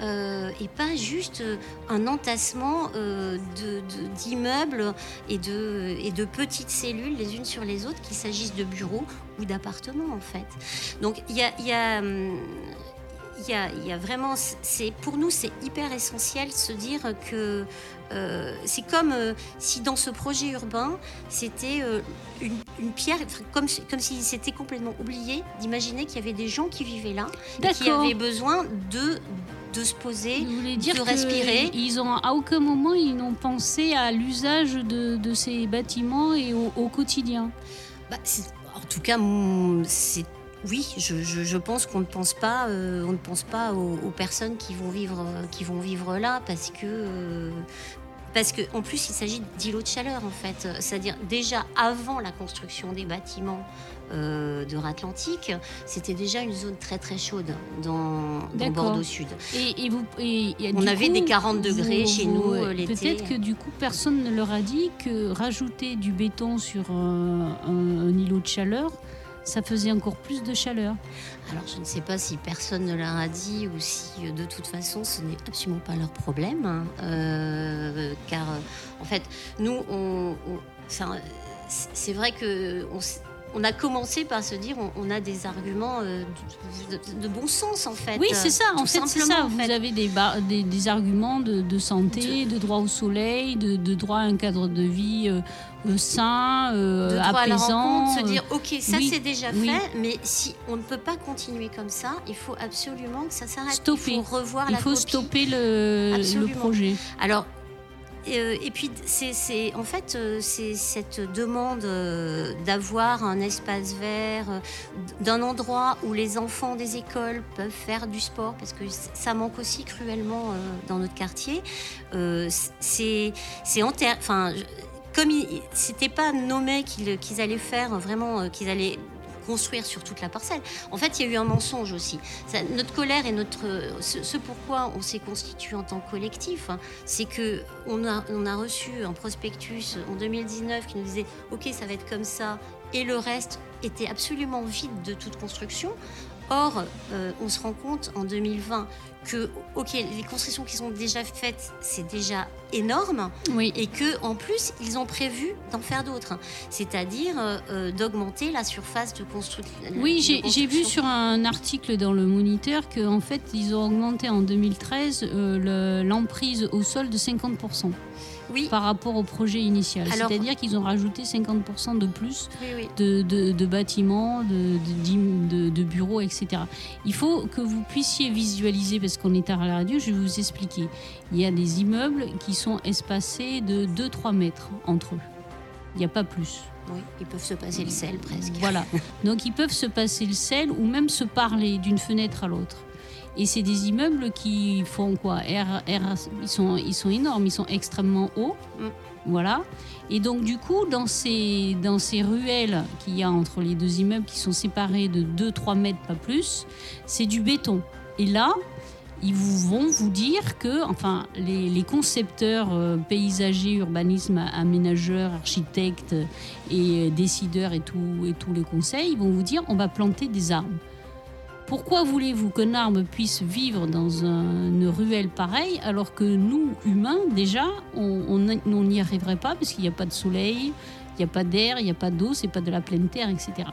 Speaker 4: euh, et pas juste euh, un entassement euh, d'immeubles et de, et de petites cellules les unes sur les autres, qu'il s'agisse de bureaux ou d'appartements en fait. Donc il y a, il y a, hum, il y a, il y a vraiment, c'est pour nous, c'est hyper essentiel de se dire que euh, c'est comme euh, si dans ce projet urbain, c'était euh, une, une pierre, comme, comme si c'était complètement oublié d'imaginer qu'il y avait des gens qui vivaient là et qui avaient besoin de, de se poser,
Speaker 3: dire
Speaker 4: de respirer.
Speaker 3: Ils ont à aucun moment ils n'ont pensé à l'usage de, de ces bâtiments et au, au quotidien?
Speaker 4: Bah, en tout cas, c'est oui, je, je- je pense qu'on ne pense pas, euh, on ne pense pas aux, aux personnes qui vont vivre, euh, qui vont vivre là, parce que euh, parce que en plus il s'agit d'îlots de chaleur en fait, c'est-à-dire déjà avant la construction des bâtiments euh, de l'Atlantique, c'était déjà une zone très très chaude dans, dans. Bordeaux Sud.
Speaker 3: Et, et vous, et- et
Speaker 4: On avait
Speaker 3: coup,
Speaker 4: des 40 degrés
Speaker 3: vous-
Speaker 4: chez
Speaker 3: vous-
Speaker 4: nous, l'été.
Speaker 3: Peut-être que du coup personne ne leur a dit que rajouter du béton sur un, un- un îlot de chaleur, ça faisait encore plus de chaleur.
Speaker 4: Alors je ne sais pas si personne ne leur a dit ou si euh, de toute façon ce n'est absolument pas leur problème, hein, euh, car euh, en fait nous on, c'est vrai que on a commencé par se dire on, on a des arguments euh, de, de- de bon sens en fait.
Speaker 3: Oui, c'est ça. En fait, c'est ça.
Speaker 4: en
Speaker 3: Vous avez des, bar- des, des arguments de, de santé, de droit au soleil, de, droit à un cadre de vie euh, euh, sain, euh,
Speaker 4: de droit à la
Speaker 3: apaisant.
Speaker 4: rencontre, se dire ok ça
Speaker 3: oui,
Speaker 4: c'est déjà
Speaker 3: oui.
Speaker 4: fait, mais si on ne peut pas continuer comme ça, il faut absolument que ça s'arrête.
Speaker 3: Stopper.
Speaker 4: Il faut revoir
Speaker 3: il
Speaker 4: la
Speaker 3: faut
Speaker 4: copie.
Speaker 3: stopper le, le projet.
Speaker 4: Alors, et puis, en fait, euh, c'est cette demande euh, d'avoir un espace vert, euh, d'un endroit où les enfants des écoles peuvent faire du sport, parce que ça manque aussi cruellement euh, dans notre quartier. Euh, c'est, c'est en enfin, comme c'était pas nommé qu'ils, allaient faire vraiment, euh, qu'ils allaient construire sur toute la parcelle. En fait, il y a eu un mensonge aussi. Notre colère et notre, ce, ce pourquoi on s'est constitué en tant que collectif, hein, c'est que on a, on a reçu un prospectus en 2019 qui nous disait OK, ça va être comme ça, et le reste était absolument vide de toute construction. Or, euh, on se rend compte en 2020 que OK, les constructions qui sont déjà faites, c'est déjà énorme,
Speaker 3: Oui.
Speaker 4: et que en plus, ils ont prévu d'en faire d'autres, c'est-à-dire euh, euh, d'augmenter la surface de, constru-
Speaker 3: Oui,
Speaker 4: de
Speaker 3: j'ai j'ai vu
Speaker 4: construction.
Speaker 3: sur un article dans le Moniteur qu'en fait, ils ont augmenté en 2013 euh, le- l'emprise au sol de 50%
Speaker 4: Oui,
Speaker 3: par rapport au projet initial.
Speaker 4: Alors-
Speaker 3: C'est-à-dire qu'ils ont rajouté 50% de plus
Speaker 4: oui, oui.
Speaker 3: de, de- de bâtiments, de bureaux, etc. Il faut que vous puissiez visualiser, parce qu'on est à la radio, je vais vous expliquer. Il y a des immeubles qui sont espacés de 2-3 mètres entre eux. Il n'y a pas plus.
Speaker 4: Oui, ils peuvent se passer le sel presque.
Speaker 3: Voilà. Donc ils peuvent se passer le sel ou même se parler d'une fenêtre à l'autre. Et c'est des immeubles qui font quoi R, R- ils, sont, ils sont énormes, ils sont extrêmement hauts.
Speaker 4: Mm.
Speaker 3: Voilà. Et donc du coup, dans ces, dans ces ruelles qu'il y a entre les deux immeubles qui sont séparés de 2-3 mètres, pas plus, c'est du béton. Et là, ils vous vont vous dire que, enfin, les, les concepteurs euh, paysagers, urbanisme, aménageurs, architectes et décideurs et, tout, et tous les conseils, ils vont vous dire on va planter des arbres. Pourquoi voulez-vous qu'un arbre puisse vivre dans un- une ruelle pareille alors que nous, humains, déjà, on n'y arriverait pas parce qu'il n'y a pas de soleil, il n'y a pas d'air, il n'y a pas d'eau, c'est pas de la pleine terre, etc.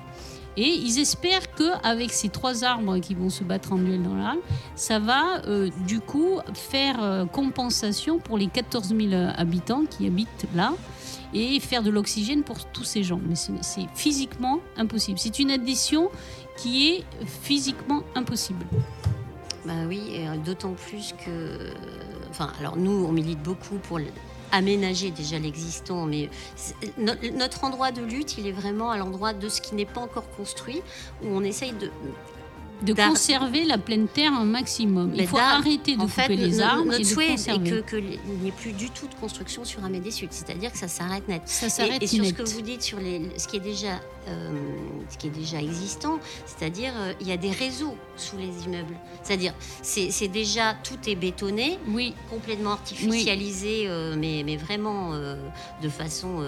Speaker 3: Et ils espèrent qu'avec ces trois arbres qui vont se battre en duel dans l'arbre, ça va euh, du coup faire euh, compensation pour les 14 000 habitants qui habitent là et faire de l'oxygène pour tous ces gens. Mais c'est physiquement impossible. C'est une addition qui est physiquement impossible.
Speaker 4: Bah oui, et euh, d'autant plus que. Enfin, alors nous, on milite beaucoup pour aménager déjà l'existant, mais notre endroit de lutte, il est vraiment à l'endroit de ce qui n'est pas encore construit, où on essaye de.
Speaker 3: De conserver la pleine terre un maximum. Il faut arrêter de
Speaker 4: en
Speaker 3: couper
Speaker 4: fait,
Speaker 3: les arbres et
Speaker 4: notre souhait est que- il n'y ait plus du tout de construction sur Amédée Sud, c'est-à-dire que ça s'arrête net.
Speaker 3: Ça
Speaker 4: Et,
Speaker 3: s'arrête
Speaker 4: et sur ce que vous dites sur les, ce qui est déjà, euh, ce qui est déjà existant, c'est-à-dire euh, il y a des réseaux sous les immeubles. C'est-à-dire c'est déjà tout est bétonné,
Speaker 3: Oui,
Speaker 4: complètement artificialisé, euh, mais, mais vraiment de façon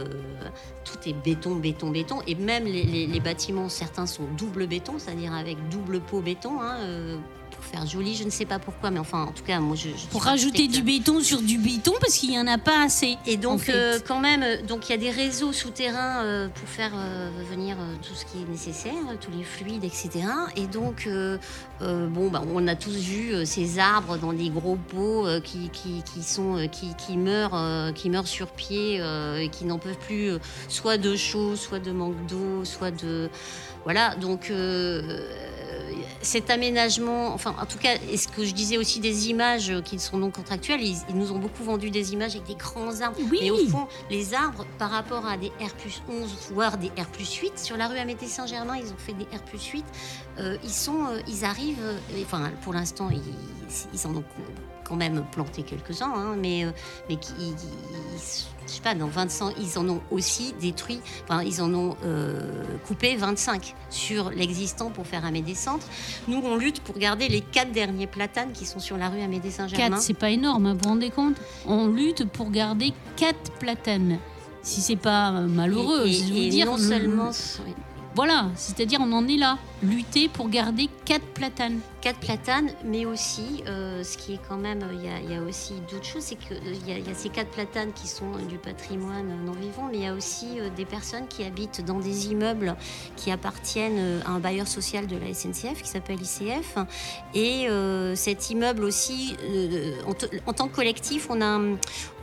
Speaker 4: tout est béton, béton, béton, et même les, les- les bâtiments certains sont double béton, c'est-à-dire avec double pot béton. hein, pour faire joli, je ne sais pas pourquoi, mais enfin, en tout cas, moi, je. je
Speaker 3: Pour rajouter du béton sur du béton parce qu'il n'y en a pas assez.
Speaker 4: Et donc,
Speaker 3: en fait.
Speaker 4: euh, quand même, euh, donc il y a des réseaux souterrains euh, pour faire euh, venir tout ce qui est nécessaire, tous les fluides, etc. Et donc, bon, bah, on a tous vu ces arbres dans des gros pots qui, qui, qui sont, qui, qui meurent, qui meurent sur pied et qui n'en peuvent plus, soit de chaud, soit de manque d'eau, soit de, voilà. Donc cet aménagement, enfin en tout cas, et ce que je disais aussi des images euh, qui sont non contractuelles, ils, ils nous ont beaucoup vendu des images avec des grands arbres.
Speaker 3: Oui.
Speaker 4: Mais au fond, les arbres, par rapport à des R plus 11, voire des R plus 8, sur la rue Amédée Saint-Germain, ils ont fait des R plus 8, euh, ils, sont, euh, ils arrivent, enfin pour l'instant, ils, ils en ont quand même planté quelques-uns, hein, mais, euh, mais qui, ils- ils- je sais pas, dans 25, ils en ont aussi détruit, enfin ils en ont euh, coupé 25 sur l'existant pour faire Amédée Centre. Nous, on lutte pour garder les quatre derniers platanes qui sont sur la rue Amédée Saint-Germain.
Speaker 3: 4, c'est pas énorme, hein, vous vous rendez compte? On lutte pour garder 4 platanes. Si c'est pas euh, malheureux,
Speaker 4: Et- et-
Speaker 3: je veux
Speaker 4: et
Speaker 3: dire.
Speaker 4: non
Speaker 3: le-
Speaker 4: seulement oui.
Speaker 3: Voilà, c'est-à-dire on en est là. Lutter pour garder 4 platanes.
Speaker 4: quatre platanes, mais aussi, euh, ce qui est quand même, il y a, aussi d'autres choses, c'est qu'il il y a ces quatre platanes qui sont euh, du patrimoine euh, non vivant, mais il y a aussi euh, des personnes qui habitent dans des immeubles qui appartiennent euh, à un bailleur social de la SNCF qui s'appelle ICF. Et euh, cet immeuble aussi, euh, en, en tant que collectif, on a,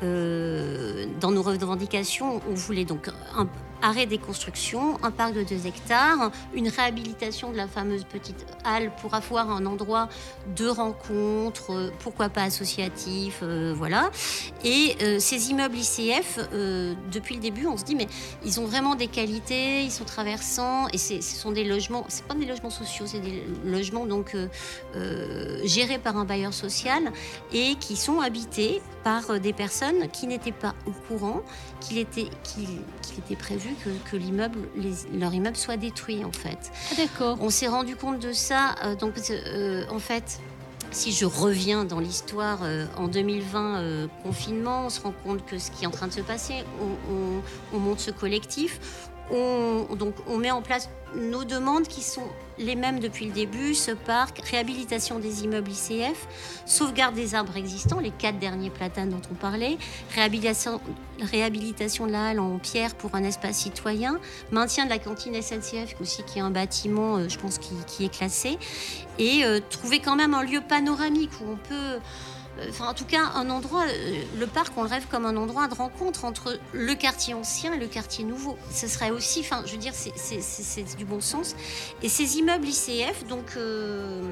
Speaker 4: euh, dans nos revendications, on voulait donc un arrêt des constructions, un parc de 2 hectares, une réhabilitation de la fameuse petite halle pour avoir un endroit de rencontre, euh, pourquoi pas associatif, euh, voilà. Et euh, ces immeubles ICF, depuis le début, on se dit mais ils ont vraiment des qualités, ils sont traversants et ce sont des logements, c'est pas des logements sociaux, c'est des logements donc gérés par un bailleur social et qui sont habités par des personnes qui n'étaient pas au courant qu'il était, était prévu que, que l'immeuble, leur immeuble soit détruit en fait.
Speaker 3: Ah, d'accord.
Speaker 4: On s'est rendu compte de ça. euh, donc, euh, en fait, si je reviens dans l'histoire, euh, en 2020, euh, confinement, on se rend compte que ce qui est en train de se passer, on, on- on monte ce collectif. On, met en place nos demandes qui sont les mêmes depuis le début ce parc, réhabilitation des immeubles ICF, sauvegarde des arbres existants, les quatre derniers platanes dont on parlait, réhabilitation, de la halle en pierre pour un espace citoyen, maintien de la cantine SNCF aussi qui est un bâtiment, euh, je pense, qui, est classé, et euh, trouver quand même un lieu panoramique où on peut, enfin en tout cas un endroit, euh, le parc on le rêve comme un endroit de rencontre entre le quartier ancien et le quartier nouveau. Ce serait aussi, enfin je veux dire, c'est- du bon sens. Et ces immeubles ICF, donc. euh,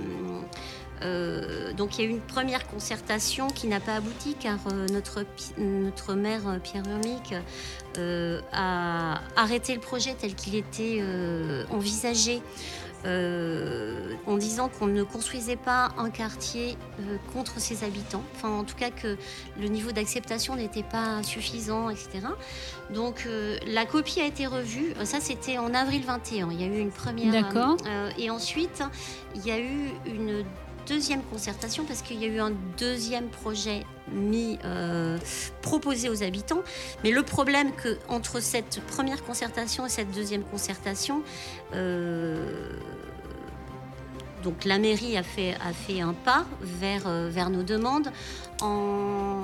Speaker 4: euh, donc il y a eu une première concertation qui n'a pas abouti car notre, notre maire Pierre Urmic a arrêté le projet tel qu'il était envisagé euh, en disant qu'on ne construisait pas un quartier euh, contre ses habitants, enfin en tout cas que le niveau d'acceptation n'était pas suffisant, etc. Donc euh, la copie a été revue, ça c'était en avril 21, il y a eu une première...
Speaker 3: D'accord.
Speaker 4: et ensuite il y a eu une deuxième concertation parce qu'il y a eu un deuxième projet mis euh, proposé aux habitants. Mais le problème que entre cette première concertation et cette deuxième concertation, euh, donc la mairie a fait, a fait un pas vers, euh, vers nos demandes en,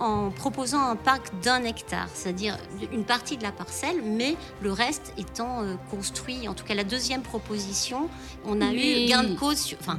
Speaker 4: en proposant un parc d'un hectare, c'est-à-dire une partie de la parcelle, mais le reste étant euh, construit. En tout cas, la deuxième proposition, on a eu gain de cause. sur- enfin,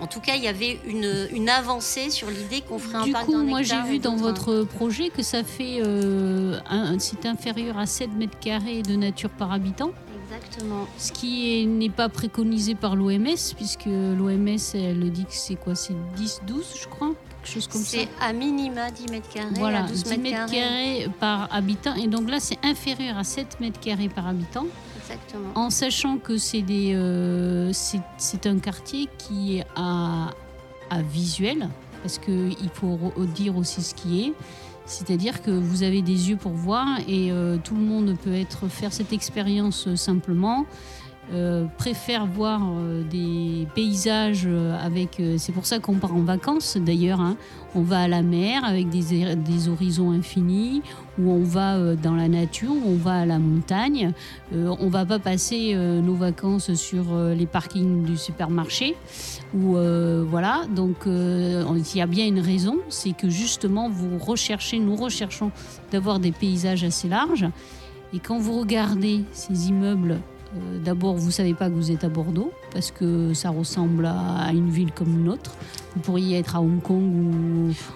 Speaker 4: en tout cas, il y avait une, une avancée sur l'idée qu'on ferait
Speaker 3: Du
Speaker 4: un parc
Speaker 3: coup,
Speaker 4: d'un
Speaker 3: moi j'ai
Speaker 4: hectare
Speaker 3: vu dans votre projet que ça fait. euh, un- c'est inférieur à 7 mètres carrés de nature par habitant.
Speaker 4: Exactement.
Speaker 3: Ce qui est- n'est pas préconisé par l'OMS, puisque l'OMS, elle dit que c'est quoi C'est 10-12, je crois Quelque chose comme ça.
Speaker 4: C'est à minima 10 mètres carrés,
Speaker 3: Voilà,
Speaker 4: à 12
Speaker 3: 10
Speaker 4: mètres, carrés.
Speaker 3: carrés par habitant. Et donc là, c'est inférieur à 7 mètres carrés par habitant.
Speaker 4: Exactement.
Speaker 3: En sachant que c'est des, euh, c'est un quartier qui est à, à visuel, parce qu'il faut re- dire aussi ce qui est. C'est-à-dire que vous avez des yeux pour voir et euh, tout le monde peut être faire cette expérience euh, simplement. Euh, préfèrent voir euh, des paysages euh, avec. euh, c'est pour ça qu'on part en vacances d'ailleurs. hein. On va à la mer avec des, des horizons infinis, ou on va dans la nature, ou on va à la montagne. On va pas passer nos vacances sur les parkings du supermarché. Ou voilà. Donc il y a bien une raison, c'est que justement vous recherchez, nous recherchons d'avoir des paysages assez larges. Et quand vous regardez ces immeubles, euh, d'abord, vous savez pas que vous êtes à Bordeaux parce que ça ressemble à, une ville comme une autre. Vous pourriez être à Hong Kong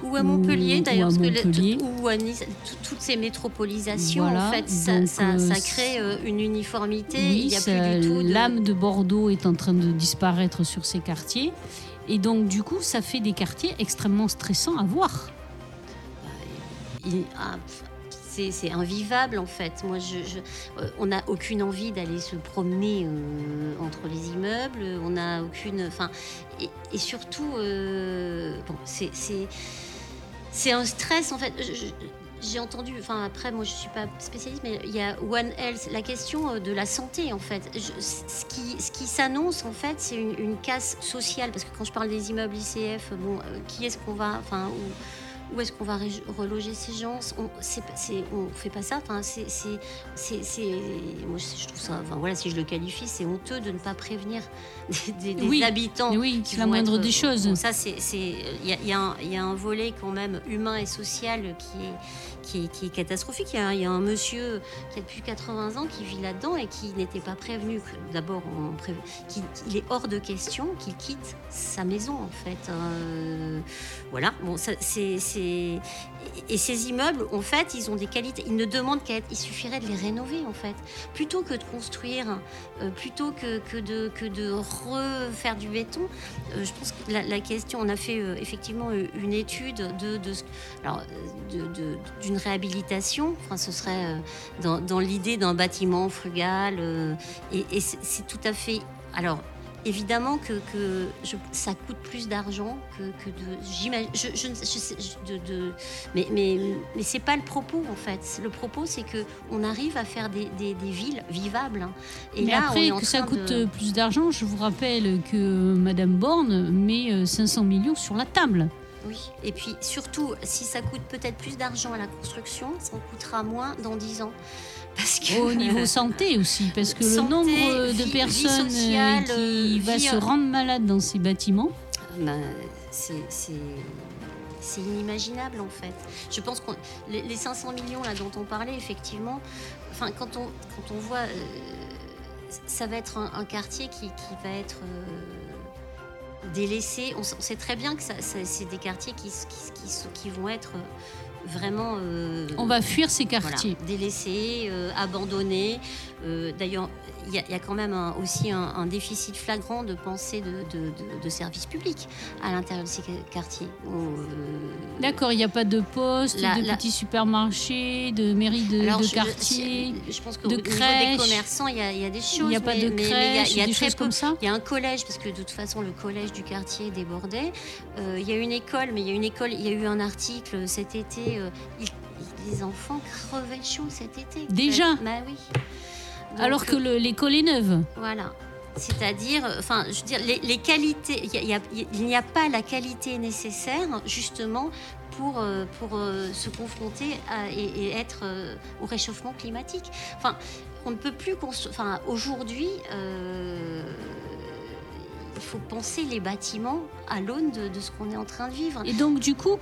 Speaker 3: ou
Speaker 4: Ou à Montpellier d'ailleurs, ou à Nice, tout- toutes ces métropolisations,
Speaker 3: Voilà,
Speaker 4: en fait, ça,
Speaker 3: euh,
Speaker 4: ça crée euh, une uniformité.
Speaker 3: Oui,
Speaker 4: il n'y a plus du tout de...
Speaker 3: l'âme de Bordeaux est en train de disparaître sur ces quartiers. Et donc, du coup, ça fait des quartiers extrêmement stressants à voir.
Speaker 4: il- ah, c'est invivable en fait. Moi, euh, on n'a aucune envie d'aller se promener euh, entre les immeubles. On n'a aucune, enfin, et, surtout, euh, bon, c'est un stress en fait. J'ai entendu, enfin après moi je suis pas spécialiste, mais il y a One Health, la question de la santé en fait. Ce qui, ce qui s'annonce en fait, c'est une, casse sociale parce que quand je parle des immeubles ICF, bon, qui est-ce qu'on va, enfin, où est-ce qu'on va reloger ces gens? On on fait pas ça. Enfin, c'est, moi je trouve ça, enfin voilà, si je le qualifie, c'est honteux de ne pas prévenir des, des- des
Speaker 3: Oui,
Speaker 4: habitants.
Speaker 3: Oui,
Speaker 4: qui
Speaker 3: c'est la moindre
Speaker 4: être-
Speaker 3: des choses.
Speaker 4: Bon, ça, c'est, il y a, y un- il y a un volet quand même humain et social qui est, qui est, qui est catastrophique. Il y, a, un- il y a un monsieur qui a depuis 80 ans qui vit là-dedans et qui n'était pas prévenu. D'abord, il est hors de question qu'il quitte sa maison, en fait. Euh, voilà. Bon, c'est, et ces immeubles, en fait, ils ont des qualités. Ils ne demandent qu'à être. Il suffirait de les rénover, en fait, plutôt que de construire, euh, plutôt que, de refaire du béton. Euh, je pense que la, question, on a fait euh, effectivement une étude de, d'une réhabilitation. Enfin, ce serait dans, l'idée d'un bâtiment frugal. et c'est tout à fait. Alors. Évidemment que, que je- ça coûte plus d'argent que, que de. J'imagine. Je, je, ne- je sais- je- de, de- mais mais, mais c'est pas le propos en fait. Le propos, c'est que on arrive à faire des, des, des villes vivables. hein. Et
Speaker 3: Mais
Speaker 4: là,
Speaker 3: après, que ça coûte
Speaker 4: de-
Speaker 3: plus d'argent, je vous rappelle que Madame Borne met euh, 500 millions sur la table.
Speaker 4: Oui, et puis surtout, si ça coûte peut-être plus d'argent à la construction, ça en coûtera moins dans 10 ans. Parce que,
Speaker 3: Au niveau santé aussi, parce que
Speaker 4: Santé,
Speaker 3: le nombre de
Speaker 4: vie-
Speaker 3: personnes euh,
Speaker 4: sociale,
Speaker 3: qui
Speaker 4: euh,
Speaker 3: va se
Speaker 4: euh,
Speaker 3: rendre malade dans ces bâtiments,
Speaker 4: Ben, c'est inimaginable en fait. Je pense que les, les 500 millions là dont on parlait, effectivement, enfin quand on quand on voit, euh, ça va être un, un quartier qui, qui va être euh, délaissé. On, sait très bien que ça, ça- c'est des quartiers qui, qui, qui vont être euh, vraiment. euh,
Speaker 3: on va fuir ces
Speaker 4: voilà,
Speaker 3: quartiers.
Speaker 4: délaissés, euh, abandonnés. Euh, D'ailleurs, il y, a- il y a quand même un- aussi un, un déficit flagrant de pensée de, de, de- de services publics à l'intérieur de ces quartiers. Euh,
Speaker 3: D'accord, il n'y a pas de poste,
Speaker 4: La-
Speaker 3: de
Speaker 4: la-
Speaker 3: petits supermarchés, de mairies de,
Speaker 4: alors,
Speaker 3: de
Speaker 4: je-
Speaker 3: quartier.
Speaker 4: Je, je pense qu'au
Speaker 3: de
Speaker 4: des commerçants, il y a, il y a des choses.
Speaker 3: Il n'y a pas
Speaker 4: mais-
Speaker 3: de
Speaker 4: mais- mais il y a-
Speaker 3: crèche,
Speaker 4: il y a
Speaker 3: des
Speaker 4: très
Speaker 3: choses
Speaker 4: peu-
Speaker 3: comme ça
Speaker 4: Il y a un collège, parce que de toute façon, le collège du quartier débordait. Euh, il y a une école, mais il y a une école, il y a eu un article cet été. Euh, il- les enfants crevaient chaud cet été.
Speaker 3: Déjà
Speaker 4: Bah oui. Donc,
Speaker 3: Alors que le- l'école est neuve.
Speaker 4: Voilà. C'est-à-dire, euh, enfin, je veux dire, les, les qualités, il y a- il y a- il n'y a pas la qualité nécessaire, justement, pour, euh, pour euh, se confronter à- et, et être euh, au réchauffement climatique. Enfin, on ne peut plus construire. Enfin, aujourd'hui, euh, il faut penser les bâtiments à l'aune de, de ce qu'on est en train de vivre.
Speaker 3: Et donc, du coup,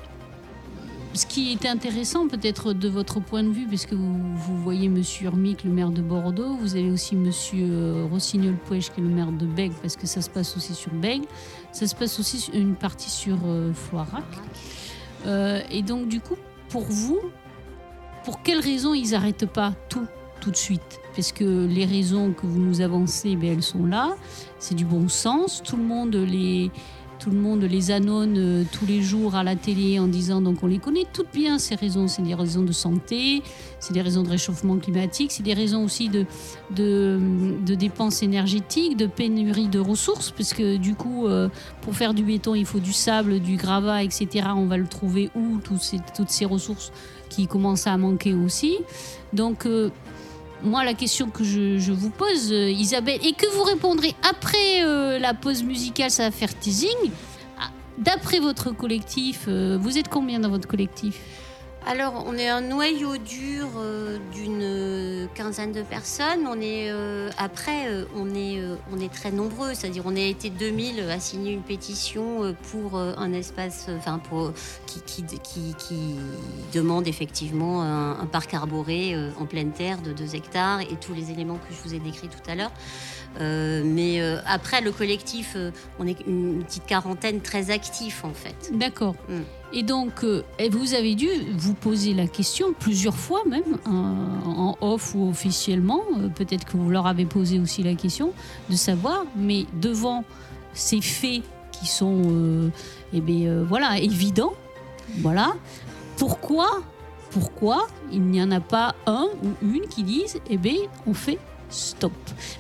Speaker 3: ce qui est intéressant, peut-être de votre point de vue, parce que vous, vous voyez Monsieur Urmic, le maire de Bordeaux, vous avez aussi Monsieur euh, Rossignol-Pouèche, qui est le maire de Bègle, parce que ça se passe aussi sur Bègle. Ça se passe aussi une partie sur euh, Floirac. Euh, et donc, du coup, pour vous, pour quelles raisons ils n'arrêtent pas tout, tout de suite? Parce que les raisons que vous nous avancez, ben, elles sont là. C'est du bon sens. Tout le monde les, tout le monde les annonce euh, tous les jours à la télé en disant donc on les connaît toutes bien ces raisons. C'est des raisons de santé, c'est des raisons de réchauffement climatique, c'est des raisons aussi de, dépenses énergétiques, de pénurie de ressources, parce que du coup, euh, pour faire du béton, il faut du sable, du gravat, etc. On va le trouver où toutes ces, toutes ces ressources qui commencent à manquer aussi. Donc, euh, moi, la question que je, vous pose, euh, Isabelle, et que vous répondrez après euh, la pause musicale, ça va faire teasing. Ah, D'après votre collectif, euh, vous êtes combien dans votre collectif?
Speaker 4: Alors, on est un noyau dur euh, d'une quinzaine de personnes. On est, euh, après, euh, on, est, très nombreux. C'est-à-dire, on a été 2000 à signer une pétition pour un espace enfin, pour, qui, qui, demande effectivement un, un parc arboré en pleine terre de 2 hectares et tous les éléments que je vous ai décrits tout à l'heure. Euh, mais euh, après, le collectif, euh, on est une petite quarantaine très actifs en fait.
Speaker 3: D'accord.
Speaker 4: Mm.
Speaker 3: Et donc, vous avez dû vous poser la question plusieurs fois même, en off ou officiellement, peut-être que vous leur avez posé aussi la question, de savoir, mais devant ces faits qui sont eh bien, voilà, évidents, voilà, pourquoi, pourquoi il n'y en a pas un ou une qui disent, eh bien, on fait stop.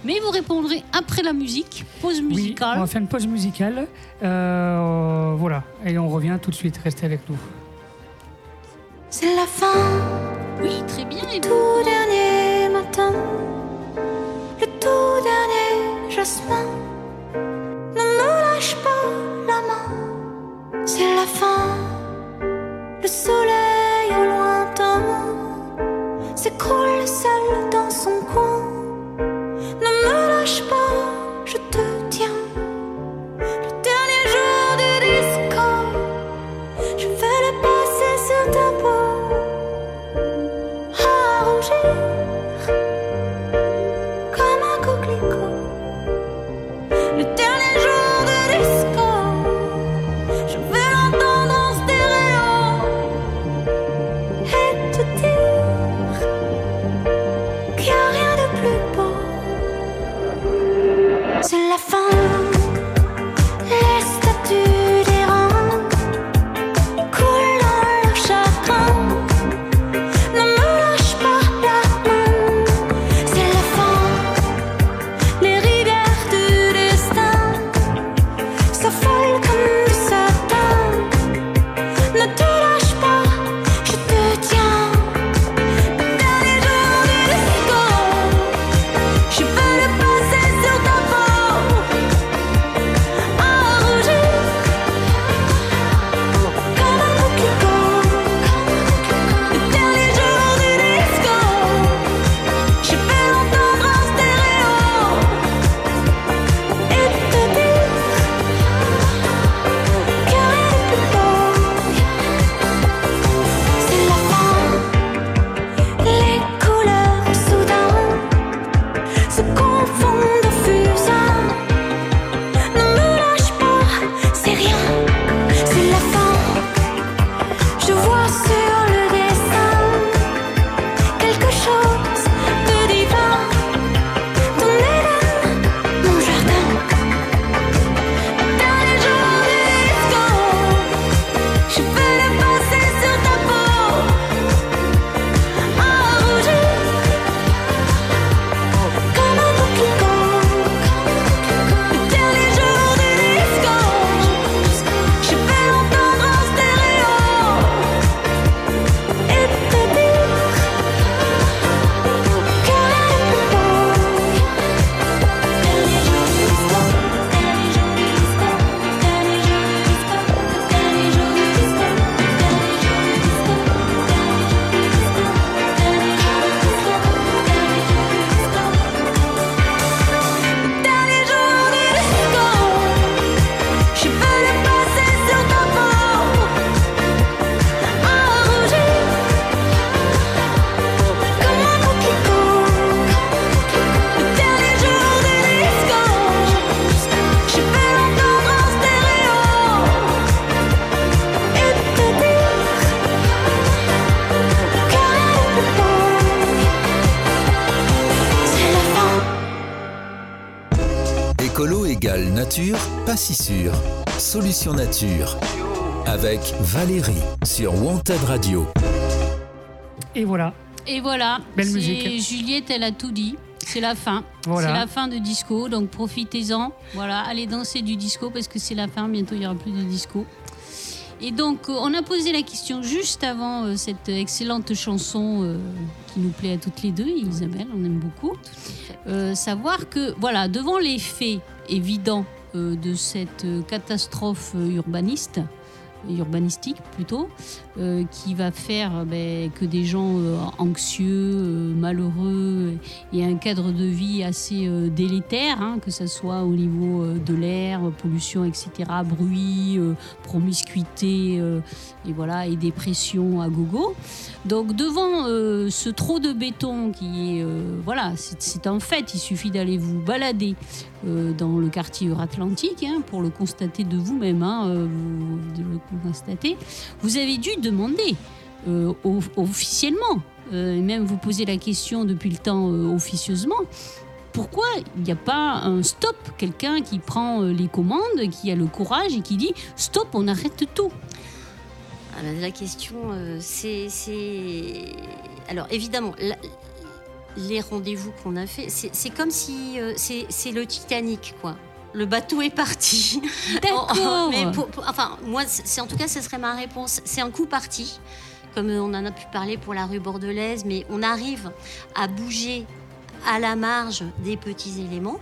Speaker 3: Mais vous répondrez après la musique, pause
Speaker 1: Oui,
Speaker 3: musicale.
Speaker 1: on va faire une pause musicale. Euh, voilà, et on revient tout de suite. Restez avec nous.
Speaker 5: C'est la fin,
Speaker 3: Oui, très bien. Et
Speaker 5: tout dernier matin, le tout dernier jasmin. Ne me lâche pas la main, c'est la fin. Le soleil au lointain s'écroule seul dans son coin. Ne
Speaker 2: sûr. Solution nature. Avec Valérie sur Wanted Radio.
Speaker 1: Et voilà.
Speaker 3: Et voilà,
Speaker 1: Belle musique.
Speaker 3: Juliette, elle a tout dit. C'est la fin.
Speaker 1: Voilà.
Speaker 3: C'est la fin de disco, donc profitez-en. Voilà, allez danser du disco parce que c'est la fin. Bientôt, il n'y aura plus de disco. Et donc, euh, on a posé la question juste avant euh, cette excellente chanson euh, qui nous plaît à toutes les deux, Isabelle, on aime beaucoup. Euh, savoir que, voilà, devant les faits évidents de cette euh, catastrophe euh, urbaniste, urbanistique plutôt, euh, qui va faire euh, ben, que des gens euh, anxieux, malheureux et un cadre de vie assez délétère, hein, que ce soit au niveau de l'air, pollution, etc., bruit, promiscuité, et voilà, et dépression à gogo. Donc devant ce trop de béton qui est, voilà, c'est un fait, il suffit d'aller vous balader dans le quartier Euratlantique hein, pour le constater de vous-même, hein, le constater. Vous avez dû demander euh, of- officiellement, euh, même vous poser la question depuis le temps euh, officieusement, pourquoi il n'y a pas un stop, quelqu'un qui prend les commandes, qui a le courage et qui dit stop, on arrête tout?
Speaker 4: Ah ben, La question, c'est. Alors, évidemment, les rendez-vous qu'on a fait, c'est comme si. c'est le Titanic, quoi. Le bateau est parti.
Speaker 3: D'accord.
Speaker 4: Mais pour- pour- enfin, moi, c'est en tout cas, ce serait ma réponse. C'est un coup parti, comme on en a pu parler pour la rue bordelaise, mais on arrive à bouger à la marge des petits éléments.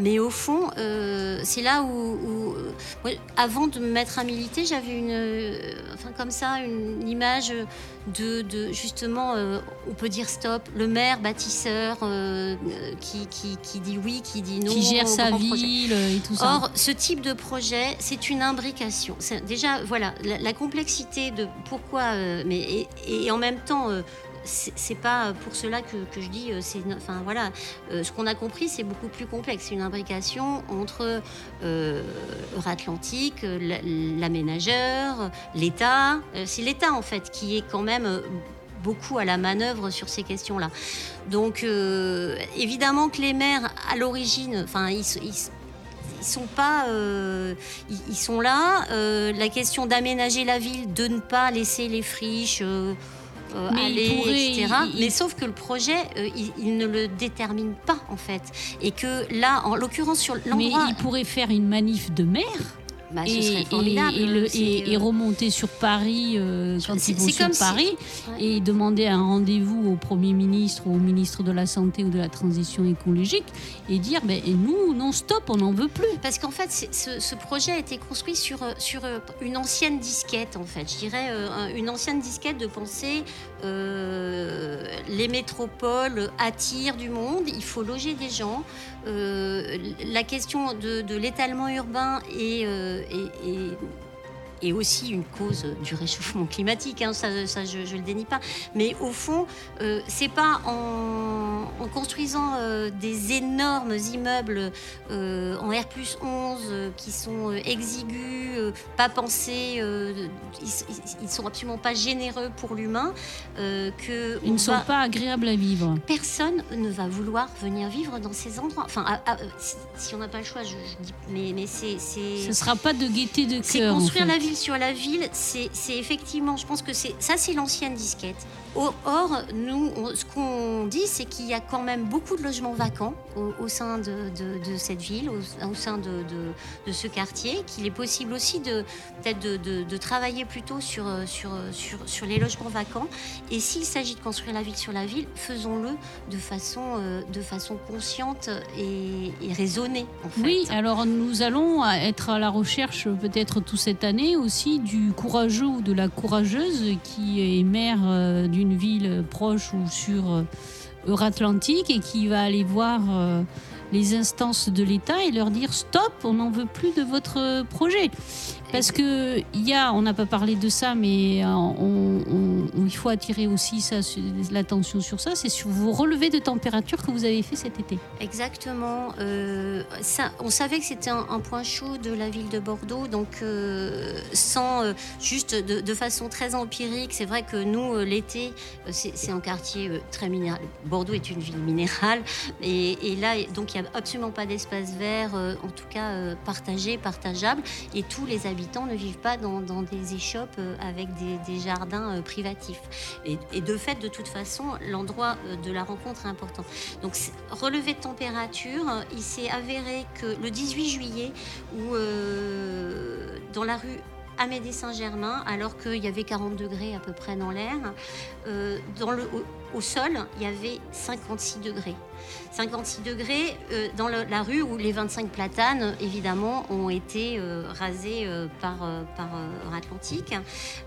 Speaker 4: Mais au fond, euh, c'est là où, où, euh, avant de me mettre à militer, j'avais une, euh, enfin comme ça, une image de, de justement, on peut dire stop, le maire bâtisseur qui, qui, qui dit oui, qui dit non,
Speaker 3: qui gère sa
Speaker 4: projet.
Speaker 3: ville et tout ça.
Speaker 4: Or, ce type de projet, c'est une imbrication. Déjà, voilà, la, la complexité de pourquoi, mais et, et en même temps, c'est pas pour cela que, je dis, euh, enfin voilà, euh, ce qu'on a compris, c'est beaucoup plus complexe. C'est une imbrication entre euh, Euratlantique, euh, la- l'aménageur, l'État. Euh, c'est l'État en fait qui est quand même euh, beaucoup à la manœuvre sur ces questions-là. Donc, euh, évidemment que les maires, à l'origine, enfin, ils, ils, sont pas, euh, ils, sont là. Euh, la question d'aménager la ville, de ne pas laisser les friches. euh, euh,
Speaker 3: Mais
Speaker 4: aller,
Speaker 3: pourrait-
Speaker 4: etc.
Speaker 3: il- il-
Speaker 4: Mais sauf que le projet, euh, il, il ne le détermine pas en fait, et que là, en l'occurrence sur
Speaker 3: Mais
Speaker 4: l'endroit,
Speaker 3: il pourrait faire une manif de maire
Speaker 4: bah, ce
Speaker 3: et,
Speaker 4: formidable.
Speaker 3: et le-
Speaker 4: c'est,
Speaker 3: et- et
Speaker 4: euh,
Speaker 3: remonter sur Paris euh, quand ils vont sur
Speaker 4: si-
Speaker 3: Paris et demander un rendez-vous au Premier ministre ou au ministre de la Santé ou de la Transition écologique et dire ben, et nous, non stop, on n'en veut plus.
Speaker 4: Parce qu'en fait, ce, ce projet a été construit sur, euh, sur euh, une ancienne disquette, en fait. Je dirais euh, un- une ancienne disquette de penser euh, les métropoles attirent du monde, il faut loger des gens. Euh, la question de, l'étalement urbain est, euh, est aussi une cause du réchauffement climatique, hein, ça, ça, je ne le dénie pas. Mais au fond, euh, c'est pas en, en construisant euh, des énormes immeubles euh, en R 11 euh, qui sont exigus, pas pensés, ils, ils sont absolument pas généreux pour l'humain, que
Speaker 3: Ils ne sont
Speaker 4: va-
Speaker 3: pas agréables à vivre.
Speaker 4: personne ne va vouloir venir vivre dans ces endroits. Enfin, à- à- si, si on n'a pas le choix, je, je dis, mais, mais c'est c'est-
Speaker 3: Ce ne sera pas de gaieté de
Speaker 4: c'est
Speaker 3: cœur. en
Speaker 4: construire
Speaker 3: fait.
Speaker 4: la sur la ville, c'est effectivement, je pense que c'est ça, c'est l'ancienne disquette. Or, nous, ce qu'on dit, c'est qu'il y a quand même beaucoup de logements vacants au, sein de, cette ville, au, sein de, ce quartier, qu'il est possible aussi de peut-être de, travailler plutôt sur, euh, euh, sur, les logements vacants. Et s'il s'agit de construire la ville sur la ville, faisons-le de façon, euh, consciente et, raisonnée.
Speaker 3: Oui, alors nous allons être à la recherche peut-être toute cette année aussi du courageux ou de la courageuse qui est maire d'une ville proche ou sur et qui va aller voir euh, les instances de l'État et leur dire stop, on n'en veut plus de votre projet. Parce que il y a, on n'a pas parlé de ça, mais euh, on- il faut attirer aussi l'attention sur ça, c'est sur vos relevés de température que vous avez fait cet été.
Speaker 4: Exactement. Euh, on savait que c'était un, point chaud de la ville de Bordeaux, donc euh, sans euh, juste de, façon très empirique, c'est vrai que nous l'été, c'est un quartier très minéral. Bordeaux est une ville minérale, et, là donc il n'y a absolument pas d'espace vert, en tout cas partagé, partageable, et tous les habitants ne vivent pas dans, des échoppes avec des, jardins euh, Et, de fait, de toute façon, l'endroit euh, de la rencontre est important. Donc, relevé de température, il s'est avéré que le 18 juillet, où euh, dans la rue Amédée Saint-Germain, alors qu'il y avait 40 degrés à peu près dans l'air, euh, au, sol, il y avait 56 degrés. 56 degrés euh, dans la rue où les 25 platanes, évidemment, ont été euh, rasés par, par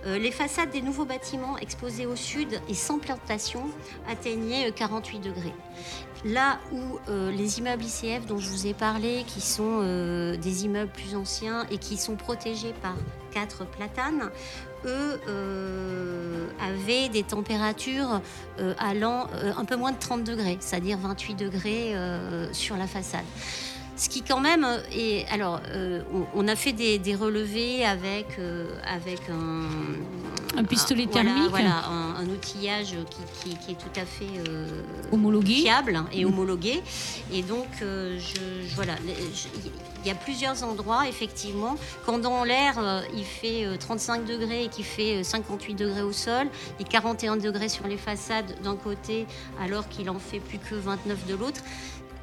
Speaker 4: les façades des nouveaux bâtiments exposés au sud et sans plantation atteignaient euh, 48 degrés. Là où euh, les immeubles ICF dont je vous ai parlé, qui sont euh, des immeubles plus anciens et qui sont protégés par quatre platanes, eux euh, avaient des températures allant un peu moins de 30 degrés, c'est-à-dire 28 degrés sur la façade. Ce qui quand même euh, est... Alors, euh, on, on a fait des, des relevés avec, euh, avec un...
Speaker 3: Un pistolet thermique.
Speaker 4: Voilà, un, un outillage qui, qui- qui est tout à fait... euh,
Speaker 3: Homologué.
Speaker 4: fiable et homologué. Et donc, je, je- voilà, il y a plusieurs endroits, effectivement. Quand dans l'air, il fait euh, 35 degrés et qu'il fait euh, 58 degrés au sol, et 41 degrés sur les façades d'un côté, alors qu'il en fait plus que 29 de l'autre,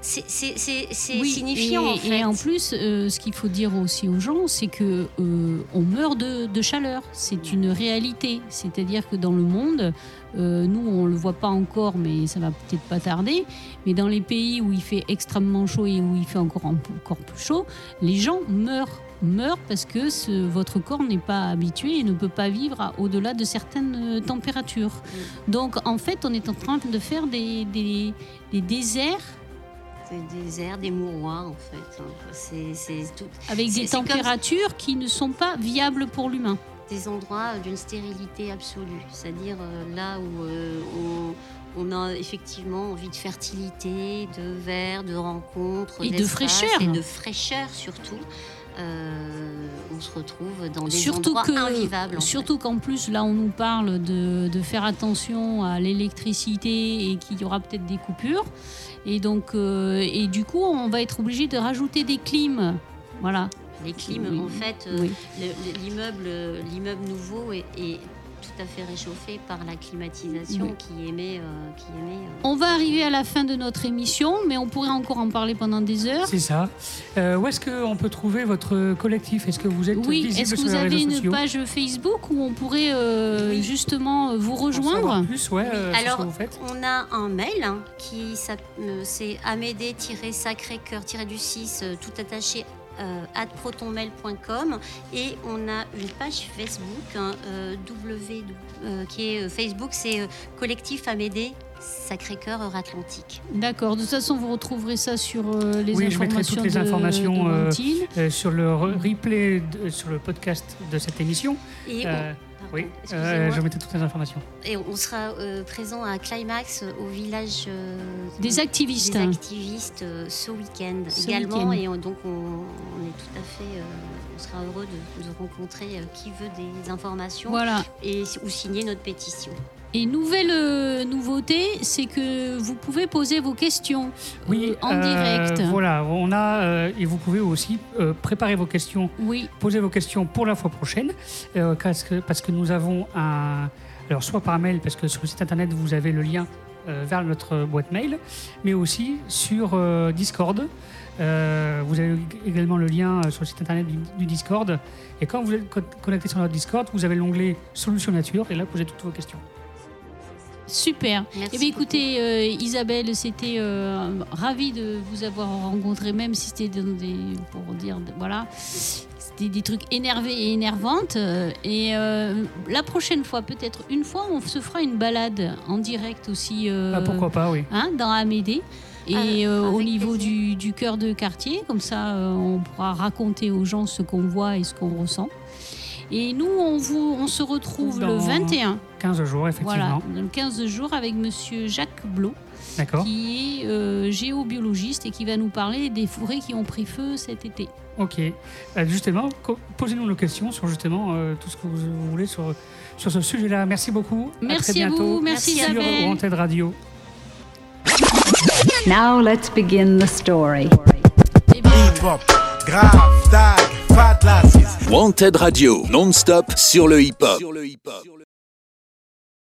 Speaker 4: c'est
Speaker 3: Oui,
Speaker 4: signifiant,
Speaker 3: et,
Speaker 4: en fait.
Speaker 3: et en plus, euh, ce qu'il faut dire aussi aux gens, c'est que euh, on meurt de, de chaleur. C'est une réalité. C'est-à-dire que dans le monde, euh, nous, on le voit pas encore, mais ça va peut-être pas tarder. Mais dans les pays où il fait extrêmement chaud et où il fait encore, encore plus chaud, les gens meurent meurent parce que ce- votre corps n'est pas habitué et ne peut pas vivre au-delà de certaines températures. Donc en fait, on est en train de faire des, des, des déserts
Speaker 4: Des déserts, des mouroirs, en fait. hein. C'est c'est tout-
Speaker 3: avec des
Speaker 4: comme-
Speaker 3: températures qui ne sont pas viables pour l'humain.
Speaker 4: des endroits d'une stérilité absolue, c'est-à-dire euh, là où euh, on, on a effectivement envie de fertilité, de verre, de rencontres,
Speaker 3: Et de fraîcheur.
Speaker 4: et de fraîcheur surtout. Euh, on se retrouve dans des
Speaker 3: Surtout
Speaker 4: endroits
Speaker 3: que,
Speaker 4: invivables. en
Speaker 3: surtout qu'en plus là on nous parle de, de faire attention à l'électricité et qu'il y aura peut-être des coupures. Et donc euh, et du coup on va être obligé de rajouter des clims. Voilà.
Speaker 4: Les clims,
Speaker 3: Oui.
Speaker 4: en fait, euh,
Speaker 3: Oui.
Speaker 4: le- le- l'immeuble, l'immeuble nouveau est, à fait réchauffé par la climatisation
Speaker 3: Oui.
Speaker 4: qui émet, euh, qui émet euh,
Speaker 3: On va arriver à la fin de notre émission, mais on pourrait encore en parler pendant des heures.
Speaker 1: C'est ça. Euh, où est-ce qu'on peut trouver votre collectif? Est-ce que vous êtes
Speaker 3: Oui,
Speaker 1: visible
Speaker 3: est-ce que vous avez une
Speaker 1: sociaux?
Speaker 3: page Facebook où on pourrait euh,
Speaker 4: Oui.
Speaker 3: justement vous rejoindre?
Speaker 1: plus, ouais, euh,
Speaker 4: Alors,
Speaker 1: que vous faites
Speaker 4: On a un mail hein, qui s'app- c'est amédée-sacré-cœur-du-6 euh, tout attaché at protonmail.com et on a une page Facebook hein, euh, W, euh, qui est euh, Facebook c'est euh, collectif Amédée Sacré-Cœur Atlantique.
Speaker 3: D'accord. De toute façon, vous retrouverez ça sur euh, les
Speaker 1: Oui, je mettrai
Speaker 3: informations
Speaker 1: toutes les
Speaker 3: de-
Speaker 1: informations,
Speaker 3: de
Speaker 1: euh. Euh, sur le re- replay, de- sur le podcast de cette émission.
Speaker 4: Et,
Speaker 1: Euh,
Speaker 4: on, pardon,
Speaker 1: oui,
Speaker 4: excusez-moi.
Speaker 1: euh, je mettrai toutes les informations.
Speaker 4: et on sera euh, présent à Climax euh, au village euh,
Speaker 3: Des activistes.
Speaker 4: des activistes euh, ce week-end également et on- donc on, on est tout à fait euh, on sera heureux de, de rencontrer euh, qui veut des informations
Speaker 3: Voilà.
Speaker 4: et ou signer notre pétition.
Speaker 3: Et nouvelle euh, nouveauté, c'est que vous pouvez poser vos questions
Speaker 1: Oui,
Speaker 3: euh, en
Speaker 1: euh,
Speaker 3: direct.
Speaker 1: Voilà, on a euh, et vous pouvez aussi préparer vos questions,
Speaker 3: Oui,
Speaker 1: poser vos questions pour la fois prochaine, parce, que, parce que nous avons un, alors soit par mail, parce que sur le site internet vous avez le lien vers notre boîte mail, mais aussi sur Discord. Euh, vous avez également le lien sur le site internet du, du Discord. Et quand vous êtes co- connecté sur notre Discord, vous avez l'onglet Solutions Nature et là posez toutes vos questions.
Speaker 3: Super.
Speaker 4: Merci
Speaker 3: Eh bien,
Speaker 4: beaucoup.
Speaker 3: écoutez, euh, Isabelle, c'était euh, ravi de vous avoir rencontré, même si c'était dans des, pour dire, voilà, c'était des trucs énervés et énervantes. Euh, Et euh, la prochaine fois, peut-être une fois, on se fera une balade en direct aussi. euh,
Speaker 1: Ah, pourquoi pas, oui.
Speaker 3: hein, dans Amédée. Et
Speaker 4: Ah,
Speaker 3: euh, au niveau
Speaker 4: plaisir.
Speaker 3: du, du cœur de quartier, comme ça euh, on pourra raconter aux gens ce qu'on voit et ce qu'on ressent. Et nous, on, vous, on se retrouve le
Speaker 1: Dans
Speaker 3: 21,
Speaker 1: 15 jours, effectivement.
Speaker 3: voilà, le 15 jours avec monsieur Jacques Blot,
Speaker 1: D'accord.
Speaker 3: qui est euh, géobiologiste et qui va nous parler des forêts qui ont pris feu cet été.
Speaker 1: Ok. Euh, justement, posez-nous nos questions sur justement euh, tout ce que vous, vous voulez sur, sur ce sujet-là. Merci beaucoup. à
Speaker 3: Merci
Speaker 1: très
Speaker 3: à
Speaker 1: bientôt
Speaker 3: vous, merci
Speaker 1: sur
Speaker 3: Isabelle.
Speaker 1: Wanted Radio.
Speaker 7: Now let's begin the story.
Speaker 3: Eh bien,
Speaker 8: grave.
Speaker 2: Wanted Radio, non-stop sur le hip-hop.